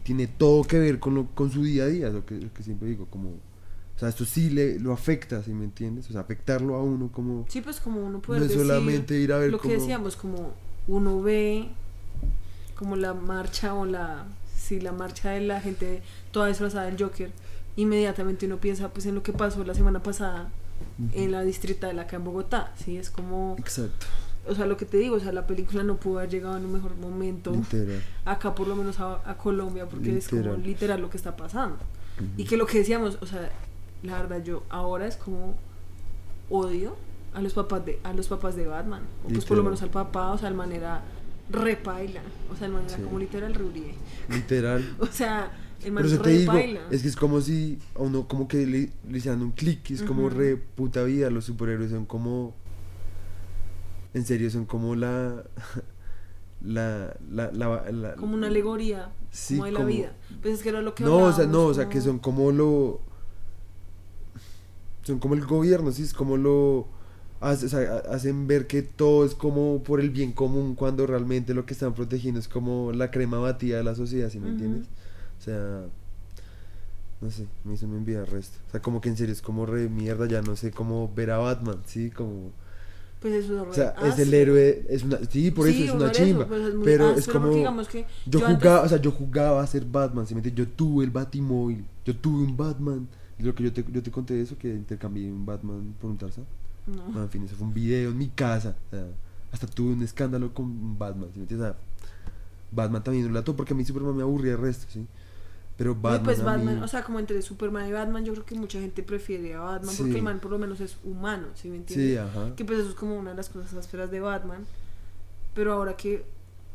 tiene todo que ver con, lo, con su día a día, lo que, lo que siempre digo, como, o sea, esto sí le, lo afecta, ¿sí me entiendes? O sea, afectarlo a uno como, Sí, pues como uno puede no es solamente ir a ver lo que decíamos, como uno ve como la marcha o la sí, la marcha de la gente toda disfrazada del Joker, inmediatamente uno piensa pues en lo que pasó la semana pasada en la distrital acá en Bogotá, sí, es como, Exacto, o sea, lo que te digo, o sea, la película no pudo haber llegado en un mejor momento literal. acá por lo menos a, a Colombia porque es como Literal. literal lo que está pasando. Y Ujú. que lo que decíamos, o sea, la verdad yo ahora es como odio a los papás de a los papás de Batman, o pues por lo Literal. menos al papá, o sea, de manera repaila, o sea, de manera Sí. como literal reuribe. Literal. O sea, el man es eso te digo, repaila. es que es como si a uno como que le, le hicieran un clic, es como re puta vida, los superhéroes son como, en serio, son como la, la, la, la, la- como una alegoría Sí, como de la vida. Pues es que era lo que No, o sea, no, o sea, que son como lo. Son como el gobierno, sí, es como lo. hace- o sea, ha- hacen ver que todo es como por el bien común cuando realmente lo que están protegiendo es como la crema batida de la sociedad, ¿sí me entiendes? O sea. No sé, me hizo me envía el resto. O sea, como que en serio es como re mierda, ya no sé cómo ver a Batman, ¿sí? Como. Pues es O sea, es el sí. héroe, es una. Sí, por eso es una chimba. pues es muy pero es como. digamos que Yo, jugaba, o sea, yo jugaba a ser Batman, ¿sí? Yo tuve el Batimóvil, yo tuve un Batman. Y lo que yo te, yo te conté eso, que intercambié un Batman por un Tarzan. no. No, en fin, eso fue un video en mi casa. o sea, hasta tuve un escándalo con Batman, ¿sí? O sea, Batman también lo lató porque a mí Superman me aburría el resto, ¿sí? Pero Uy, Batman. pues a Batman, mí- o sea, como entre Superman y Batman, yo creo que mucha gente prefiere a Batman porque Sí. el man por lo menos es humano, ¿sí me entiendes? sí, ajá. Que pues eso es como una de las cosas ásperas de Batman. Pero ahora que,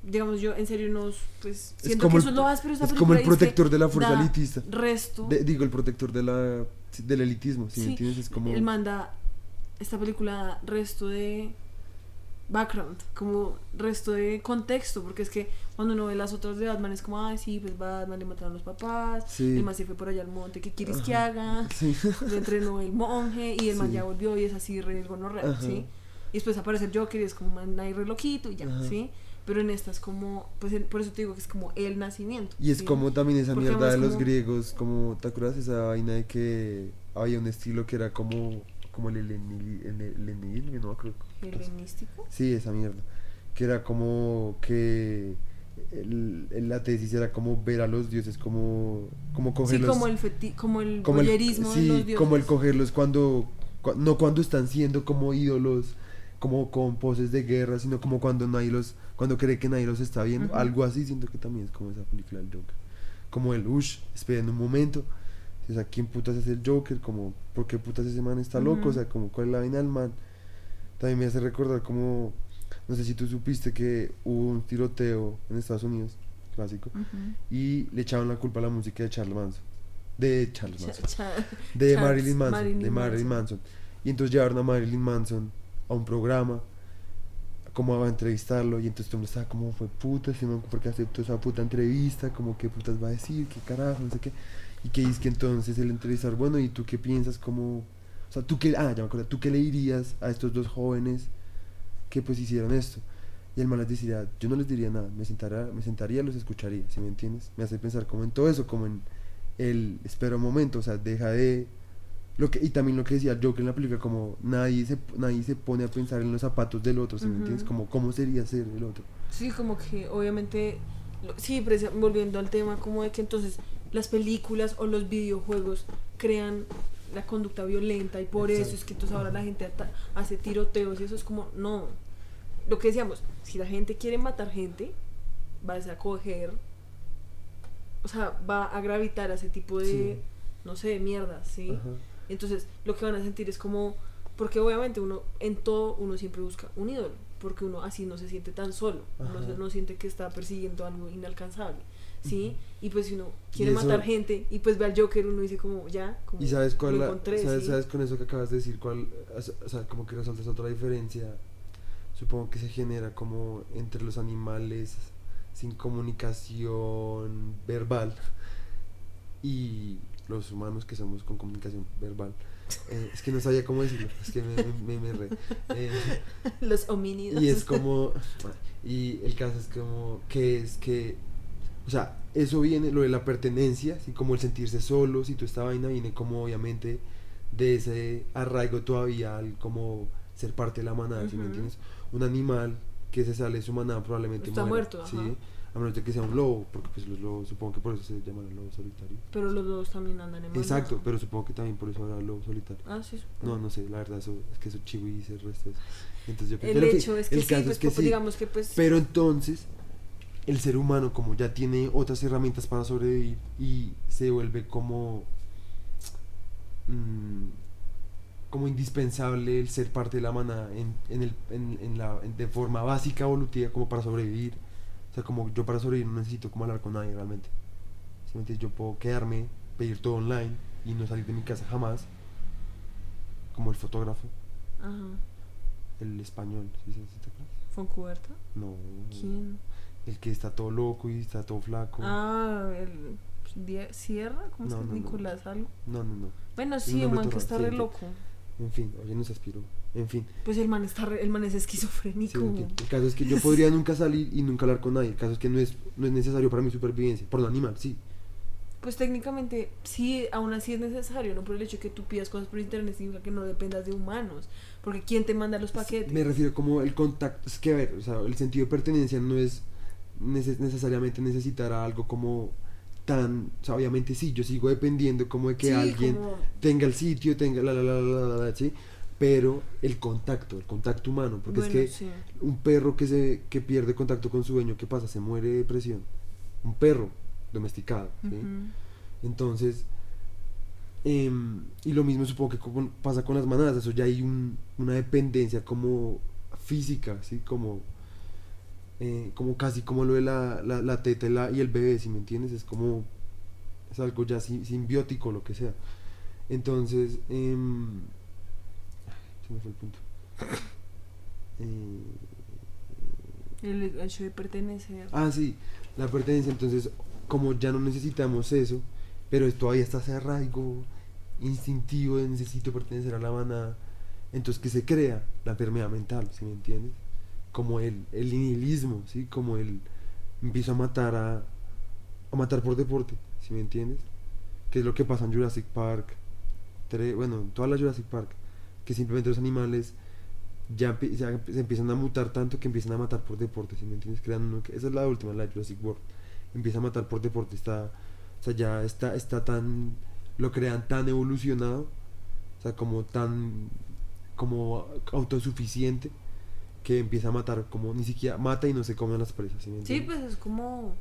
digamos, yo en serio no, pues Es siento como que el- eso es lo áspero es como el y es protector de la fuerza elitista. Resto, De- digo, el protector de la, del elitismo, ¿sí, me Sí, entiendes? Es como. él manda, esta película resto de background, como resto de contexto, porque es que cuando uno ve las otras de Batman es como, ay, sí, pues Batman le mataron a los papás, Sí. el se fue por allá al monte, ¿qué quieres que haga? Sí. lo entrenó el monje y el man Sí. ya volvió y es así re gonorrea, Ajá. ¿sí? Y después aparece el Joker y es como man ahí re loquito y ya. ¿sí? Pero en esta es como, pues el- por eso te digo que es como el nacimiento. Y es ¿sí? como también esa Porque mierda de los como- griegos, como, ¿te acuerdas esa vaina de que había un estilo que era como, como el el helenismo, no creo. ¿Helenístico? Sí, esa mierda. Que era como que el, el- la tesis era como ver a los dioses como, como Sí, cogerlos. como el, feti como el como el- sí, de los dioses. como el cogerlos cuando, cua- no cuando están siendo como ídolos, como con poses de guerra, sino como cuando nadie los, cuando cree que nadie los está viendo, algo así siento que también es como esa película del Joker. Como el ush, esperen un momento. O sea, ¿quién putas es el Joker? Como, ¿por qué putas ese man está loco? Ujú. O sea, como, ¿cuál es la vaina del man? También me hace recordar como, no sé si tú supiste que hubo un tiroteo en Estados Unidos, clásico, y le echaban la culpa a la música de Charles Manson. De Charles Cha- Manson cha- de Charles Marilyn Manson, Marilyn de Marilyn Manson. Manson. Y entonces llevaron a Marilyn Manson a un programa como a entrevistarlo y entonces todo el mundo estaba como fue puta, ¿por qué aceptó esa puta entrevista? Como qué putas va a decir, qué carajo, no sé qué. Y que dice que entonces el entrevistador, bueno, ¿y tú qué piensas como o sea, tú qué, ah, ya me acuerdo, tú qué le dirías a estos dos jóvenes que pues hicieron esto? Y el man les decía, yo no les diría nada, me sentaría, me sentaría, los escucharía, ¿sí me entiendes? Me hace pensar como en todo eso, como en el espera un momento, o sea, deja de lo que y también lo que decía Joker en la película como nadie se nadie se pone a pensar en los zapatos del otro, ¿sí me Ujú. entiendes? Como cómo sería ser el otro. Sí, como que obviamente, lo- sí, volviendo al tema, como de que entonces las películas o los videojuegos crean la conducta violenta y por eso Exacto. es que entonces ahora la gente hace tiroteos y eso es como, no. Lo que decíamos, si la gente quiere matar gente, vas a coger, o sea, va a gravitar a ese tipo de, Sí. no sé, de mierdas, ¿sí? Ajá. Entonces, lo que van a sentir es como Porque obviamente uno, en todo, uno siempre busca un ídolo, porque uno así no se siente tan solo, uno no siente que está persiguiendo algo inalcanzable, ¿sí? Y pues si uno quiere eso- matar gente y pues ve al Joker, uno dice como, ya, como ¿Y sabes cuál lo la- encontré, sabes, ¿sí? sabes con eso que acabas de decir cuál, o sea, como que resaltas otra diferencia? Supongo que se genera como entre los animales sin comunicación verbal y los humanos que somos con comunicación verbal. Eh, es que no sabía cómo decirlo, es que me, me, re- eh, Los homínidos. y es como y el caso es como que es que o sea eso viene lo de la pertenencia así como el sentirse solo si tú esta vaina viene como obviamente de ese arraigo todavía al como ser parte de la manada ¿sí me entiendes? Un animal que se sale de su manada probablemente Está muera, muerto, ¿sí? ajá. a menos de que sea un lobo porque pues los lobos supongo que por eso se llaman lobos solitarios Pero los dos también andan en manada. exacto pero supongo que también por eso habrá lobo solitario Ah, sí. no, no sé, la verdad, eso, es que eso chivo y eso. Entonces yo creo El hecho es que el sí, caso pues es que sí. digamos que pues... Pero entonces, el ser humano, como ya tiene otras herramientas para sobrevivir y se vuelve como. mm, como indispensable el ser parte de la manada en, en el, en, en la, de forma básica, evolutiva, como para sobrevivir. O sea, como yo para sobrevivir no necesito como hablar con nadie realmente. ¿Sí me entiendes? Yo puedo quedarme, pedir todo online y no salir de mi casa jamás. Como el fotógrafo, Ajá. el español, ¿sí, sí, te acuerdas? ¿Foncuberta? No. ¿Quién? El que está todo loco y está todo flaco. Ah, el... ¿Sierra? ¿Cómo No, es que no. Nicolás algo? No, no, no. Bueno, sí, un man que está re loco. En fin, oye, nos aspiró. En fin, Pues el man está re- el man es sí, esquizofrénico. en fin. El caso es que yo podría nunca salir y nunca hablar con nadie. El caso es que no es, no es necesario para mi supervivencia. Por lo animal, sí. Pues técnicamente sí, aún así es necesario, no por el hecho de que tú pidas cosas por internet significa que no dependas de humanos, porque ¿quién te manda los paquetes? Me refiero como el contacto. Es que, a ver, o sea, el sentido de pertenencia no es neces- necesariamente necesitar algo como tan. O sea, obviamente sí, yo sigo dependiendo como de que Sí, alguien como- tenga el sitio, tenga la la la la ¿sí? Pero el contacto, el contacto humano, porque bueno, es que sí. un perro que se que pierde contacto con su dueño, ¿qué pasa? Se muere de depresión. Un perro domesticado, ¿sí? Entonces, em, y lo mismo supongo que con- pasa con las manadas, eso ya hay un- una dependencia como física, ¿sí? Como, eh, como casi como lo de la, la, la teta y, la- y el bebé, si me entiendes? Es como, es algo ya si- simbiótico, lo que sea. Entonces, em, se me fue el punto. Eh, El hecho de pertenecer. Ah, sí, la pertenencia. Entonces, como ya no necesitamos eso, pero todavía está ese arraigo instintivo de necesito pertenecer a la manada, entonces que se crea la enfermedad mental, ¿sí me entiendes? Como el, el nihilismo, ¿sí? Como el empiezo a matar a, a matar por deporte, ¿sí me entiendes? Que es lo que pasa en Jurassic Park, tre- bueno, en toda la Jurassic Park, que simplemente los animales ya, se empiezan a mutar tanto que empiezan a matar por deporte, ¿sí me entiendes? Crean esa es la última, la Jurassic World. Empieza a matar por deporte, está, o sea, ya está, está tan, lo crean tan evolucionado, o sea, como tan, como autosuficiente, que empieza a matar, como ni siquiera mata y no se come a las presas, ¿sí pues es como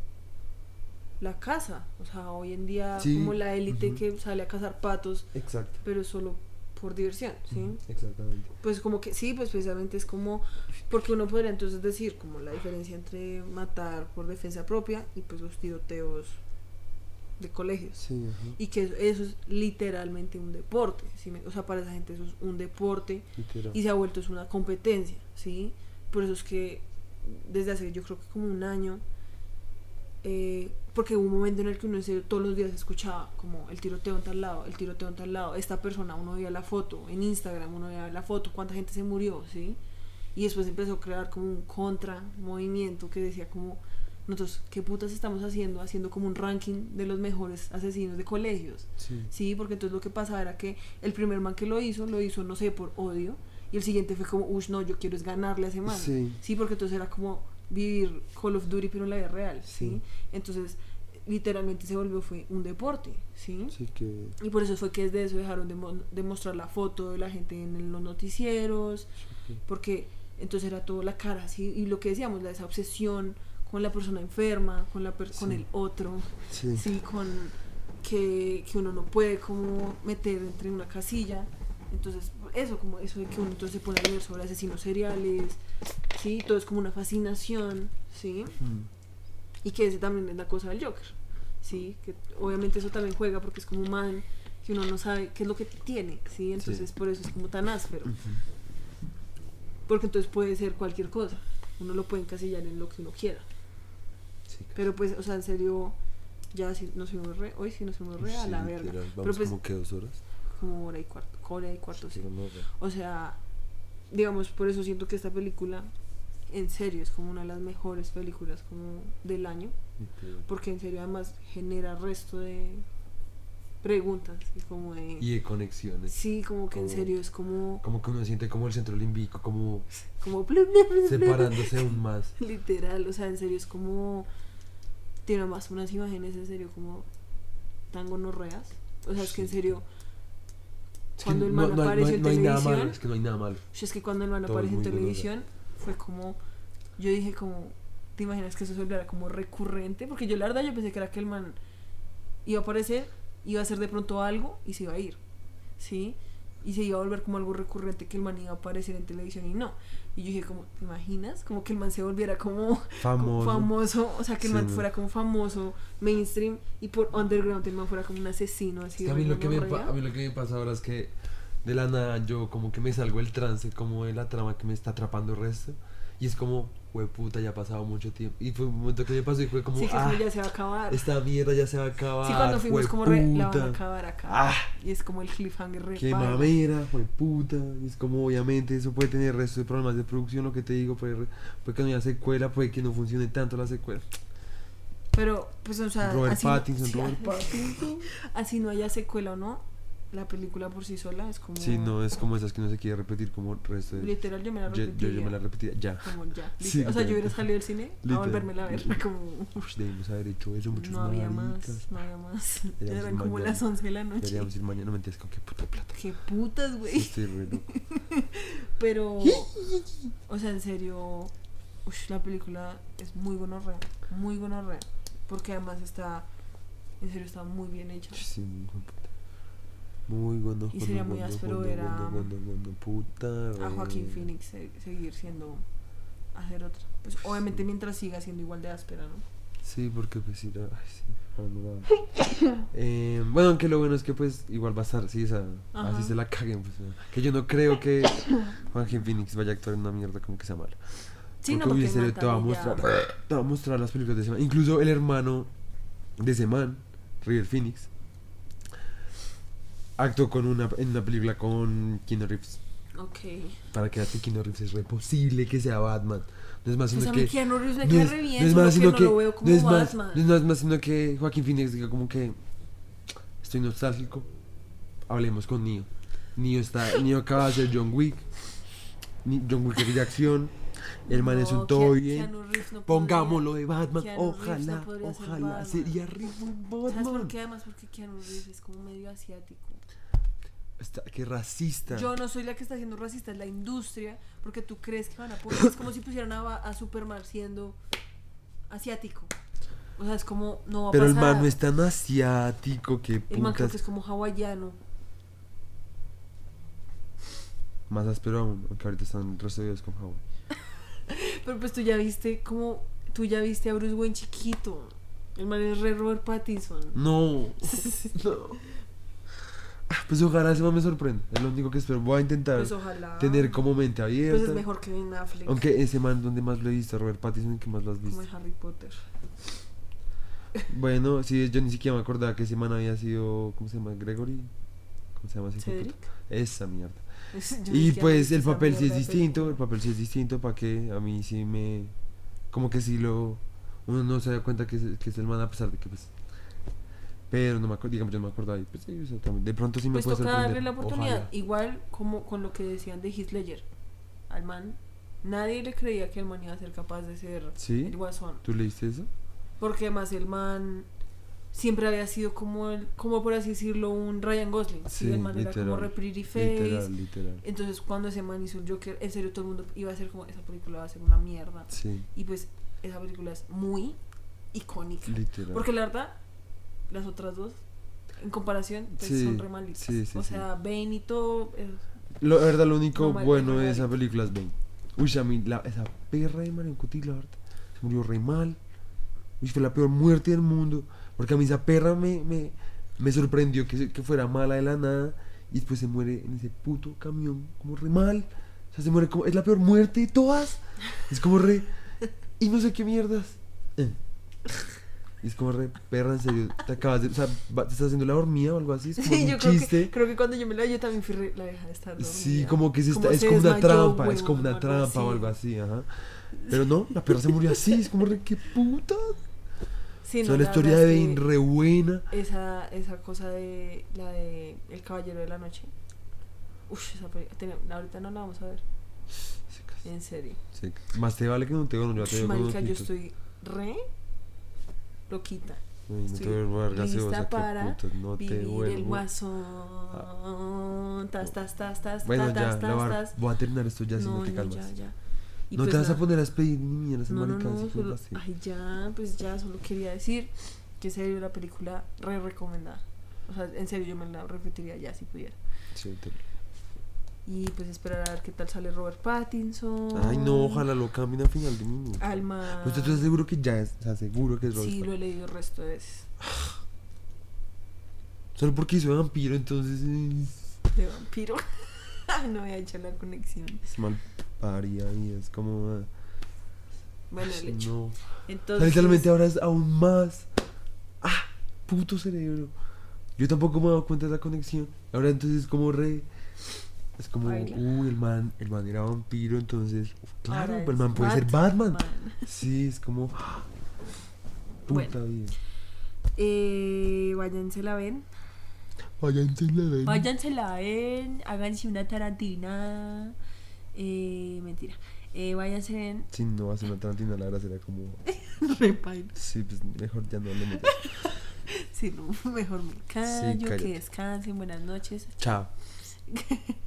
la caza, o sea, hoy en día Sí, como la élite que sale a cazar patos, Exacto. pero solo por diversión, ¿sí? Exactamente. Pues como que sí, pues precisamente es como, porque uno podría entonces decir como la diferencia entre matar por defensa propia y pues los tiroteos de colegios. Sí, Y que eso, eso es literalmente un deporte, ¿sí? o sea, para esa gente eso es un deporte literal. y se ha vuelto es una competencia, ¿sí? Por eso es que desde hace yo creo que como un año, eh, porque hubo un momento en el que uno en serio todos los días escuchaba como el tiroteo en tal lado, el tiroteo en tal lado, esta persona, uno veía la foto, en Instagram uno veía la foto, cuánta gente se murió, ¿sí? Y después empezó a crear como un contra movimiento que decía como, nosotros, ¿qué putas estamos haciendo? Haciendo como un ranking de los mejores asesinos de colegios. Sí. Sí, porque entonces lo que pasaba era que el primer man que lo hizo, lo hizo, no sé, por odio. Y el siguiente fue como, uff, no, yo quiero es ganarle a ese man. Sí. porque entonces era como vivir Call of Duty, pero en la vida real. ¿sí? Sí. Entonces, literalmente se volvió fue un deporte. ¿sí? Sí que... Y por eso fue que desde eso dejaron de, mo- de mostrar la foto de la gente en los noticieros. sí, Porque entonces era todo la cara, ¿sí? Y lo que decíamos, la, esa obsesión con la persona enferma, con, la per- con el otro. Sí. Sí, con que, que uno no puede como meter entre una casilla. Entonces, eso, como eso de que uno entonces se pone a leer sobre asesinos seriales, ¿sí? Todo es como una fascinación, ¿sí? Mm. Y que ese también es la cosa del Joker, ¿sí? Que obviamente eso también juega porque es como un man que uno no sabe qué es lo que tiene, ¿sí? Entonces por eso es como tan áspero. Porque entonces puede ser cualquier cosa. Uno lo puede encasillar en lo que uno quiera. Pero pues, o sea, en serio, ya si nos fuimos re, hoy sí nos fuimos re a sí, la verga. literal. Pero Vamos pues, como que dos horas. como hora y cuarto, hora y cuarto, sí. O sea, digamos, por eso siento que esta película, en serio, es como una de las mejores películas como del año. Porque en serio además genera resto de preguntas y como de... Y de conexiones. Sí, como que en serio es como... Como que uno siente como el centro límbico, como Como... separándose aún más. Literal, o sea, en serio es como... Tiene más unas imágenes en serio como tan gonorreas. O sea, es que en serio... Es que Cuando el no- man no hay- apareció no en no hay nada televisión- malo, es que no hay nada malo. Es que cuando el man Todo es apareció en gonorrea. televisión fue como... Yo dije como... ¿Te imaginas que eso se volviera como recurrente? Porque yo la verdad yo pensé que era que el man iba a aparecer, iba a hacer de pronto algo y se iba a ir. ¿Sí? Y se iba a volver como algo recurrente que el man iba a aparecer en televisión y no. Y yo dije como, ¿te imaginas? Como que el man se volviera como como Famoso. famoso, o sea, que el Sí, man fuera como famoso, mainstream, y por underground el man fuera como un asesino así. Es que a mí, lo que me, a mí lo que me pasa ahora es que de la nada yo como que me salgo del trance, como de la trama que me está atrapando el resto. Y es como, puta, ya ha pasado mucho tiempo. Y fue un momento que me pasó y fue como, Sí, que ah, ya se va a acabar. esta mierda ya se va a acabar. Sí, cuando fuimos como re, la van a acabar acá. Ah. Y es como el cliffhanger re Qué mamera, fue puta. Y es como, obviamente, eso puede tener resto de problemas de producción, lo que te digo. Puede, puede que no haya secuela, puede que no funcione tanto la secuela. Pero, pues, o sea, Robert así, Pattinson, sí, Robert Pattinson. así no haya secuela o no, la película por sí sola es como... Sí, no, es como esas que no se quiere repetir como resto de... Literal, yo me la Yo, yo, yo me la ya. Como ya. Sí, o sea, yo hubiera salido del cine a volverme a ver. Como, debimos haber hecho eso muchos no había más, no había más. Eran como mañana. las 11 de la noche. Deberíamos ir mañana, no mentiras, con qué puta plata. Qué putas, güey. Estoy re loco. Pero, o sea, en serio, ush, la película es muy gonorrea, muy gonorrea. Porque además está, en serio, está muy bien hecha. Sí, muy. Muy bueno. Y sería muy áspero ver a-. A Joaquín Phoenix se- seguir siendo, hacer otra. Pues obviamente mientras siga siendo igual de áspera, ¿no? Sí, porque pues sí, la- ay, sí, no eh, Bueno, aunque lo bueno es que pues igual va a estar, sí, así se la caguen. Pues, eh, que yo no creo que Joaquín Phoenix vaya a actuar en una mierda como que sea mala. Sí, no, porque uy, porque serio, te va a mostrar, te va a mostrar las películas de ese man. Incluso el hermano de ese man, River Phoenix, actuó con una, en una película con Keanu Reeves. Ok. Para que Keanu Reeves es re posible que sea Batman. No es más Pues sino mí que. No es- más que sino no que. no es más, no es más sino que Joaquín Phoenix diga como que. Estoy nostálgico. Hablemos con Neo. Neo está. Neo acaba de hacer John Wick. John Wick es de acción. El man es un todo bien. No Pongámoslo de Batman. Keanu Ojalá, no ojalá. Batman. Sería re buen ¿Sabes por Batman. qué? Además porque Keanu Reeves es como medio asiático. Está, qué racista. Yo no soy la que está siendo racista, es la industria, porque tú crees que van a poner. Es como si pusieran a, a Superman siendo asiático. O sea, es como, no va a Pero el pasar. man no es tan asiático que El man creo que es como hawaiano. Más áspero aún, aunque ahorita están resueltos con Howard. Pero pues tú ya viste como. Tú ya viste a Bruce Wayne chiquito. El man es re Robert Pattinson. No, no. Ah, Pues ojalá ese me sorprenda. Es lo único que espero. Voy a intentar Pues ojalá. tener como mente abierta. Pues es mejor que Ben Affleck. Aunque ese man, donde más lo he visto? Robert Pattinson, que más lo has Como visto? en Harry Potter. Bueno, sí, yo ni siquiera me acordaba que ese man había sido. ¿Cómo se llama? Gregory. ¿Cómo se llama ese Cedric. Esa mierda. Y pues el papel sí es distinto, el papel sí es distinto para que a mí sí me... Como que sí lo... Uno no se da cuenta que es, que es el man a pesar de que pues... Pero no me acuerdo, digamos, yo no me acordaba y pues sí, o sea, también- de pronto sí me Pues puede toca sorprender. darle la oportunidad. Ojalá. Igual como con lo que decían de Ledger. Al man, nadie le creía que el man iba a ser capaz de ser ¿Sí? el guasón. ¿Tú leíste eso? Porque además el man siempre había sido como el, como por así decirlo, un Ryan Gosling. Sí, Sí, el man era como literal, re pretty face. Literal, literal. Entonces cuando ese man hizo el Joker, en serio todo el mundo iba a ser como, esa película va a ser una mierda. Sí, Y pues esa película es muy icónica. literal. Porque la verdad, las otras dos en comparación, pues Sí, son re malitas. sí, sí, o sea, Bane y todo. Lo, la verdad, lo único No, bueno de esa película es Bane. Uy, a mí, la, esa perra de Marion Cotillard se murió re mal. Uy, fue la peor muerte del mundo. Porque a mí esa perra me, me, me sorprendió que, que fuera mala de la nada. Y después se muere en ese puto camión, como re mal. O sea, se muere como. Es la peor muerte de todas. Es como re. Y no sé qué mierdas. Eh. Y es como re, perra, en serio. Te acabas de. O sea, va- te estás haciendo la dormida o algo así. Es como Sí, un yo creo chiste. que, creo que cuando yo me la yo también fui re- la deja de estar dormida. Sí, como que se está, es se como una desmayó, trampa, es como una trampa o algo así. así, ajá. Pero no, la perra se murió así, es como re, qué puta. Sí, o no, sea, la la historia de Bane re buena. Esa, esa cosa de la de El Caballero de la Noche. Uf, esa película. Ahorita no la vamos a ver. En serio. Más te vale que no te veo, yo Marica, estoy re loquita. Ay, no te lista para no te el guasón. Tas, tas, tas, tas, Bueno, tas, ya, tas, la var- tas. voy a terminar esto ya si no, No, te no, calmas. ya, ya. Y no pues te vas a poner a despedir ni mierdas, No, no, no, solo, ay, ya, pues ya, solo quería decir que se dio la película re recomendada. O sea, en serio, yo me la repetiría ya si pudiera. Sí, te- Y pues esperar a ver qué tal sale Robert Pattinson. Ay, no, ojalá lo cambien al final de minuto. Alma. Pues tú seguro que ya es, o sea, seguro que es Robert Sí, lo he leído el resto de veces. Solo porque hizo vampiro, entonces es, De vampiro. no había hecho la conexión. es mal paria y es como... ah, Bueno, el hecho. No. Entonces. literalmente ahora es aún más. ¡Ah! Puto cerebro. Yo tampoco me he dado cuenta de la conexión. Ahora entonces es como re. Es como, Baila. uy, el man, el man era vampiro, entonces. uf, claro, el man puede ser Batman. Batman. Sí, es como. ¡ah! Puta Bueno. vida. Eh, váyanse la ven. Váyanse la ven. Váyanse la ven. Háganse una tarantina. Eh, mentira. Eh, váyanse ven. Si no hace una tarantina, la verdad será como. Repail. Sí, pues mejor ya no hablemos. Si no, mejor me callo. cállate. que descansen. Buenas noches. Chao.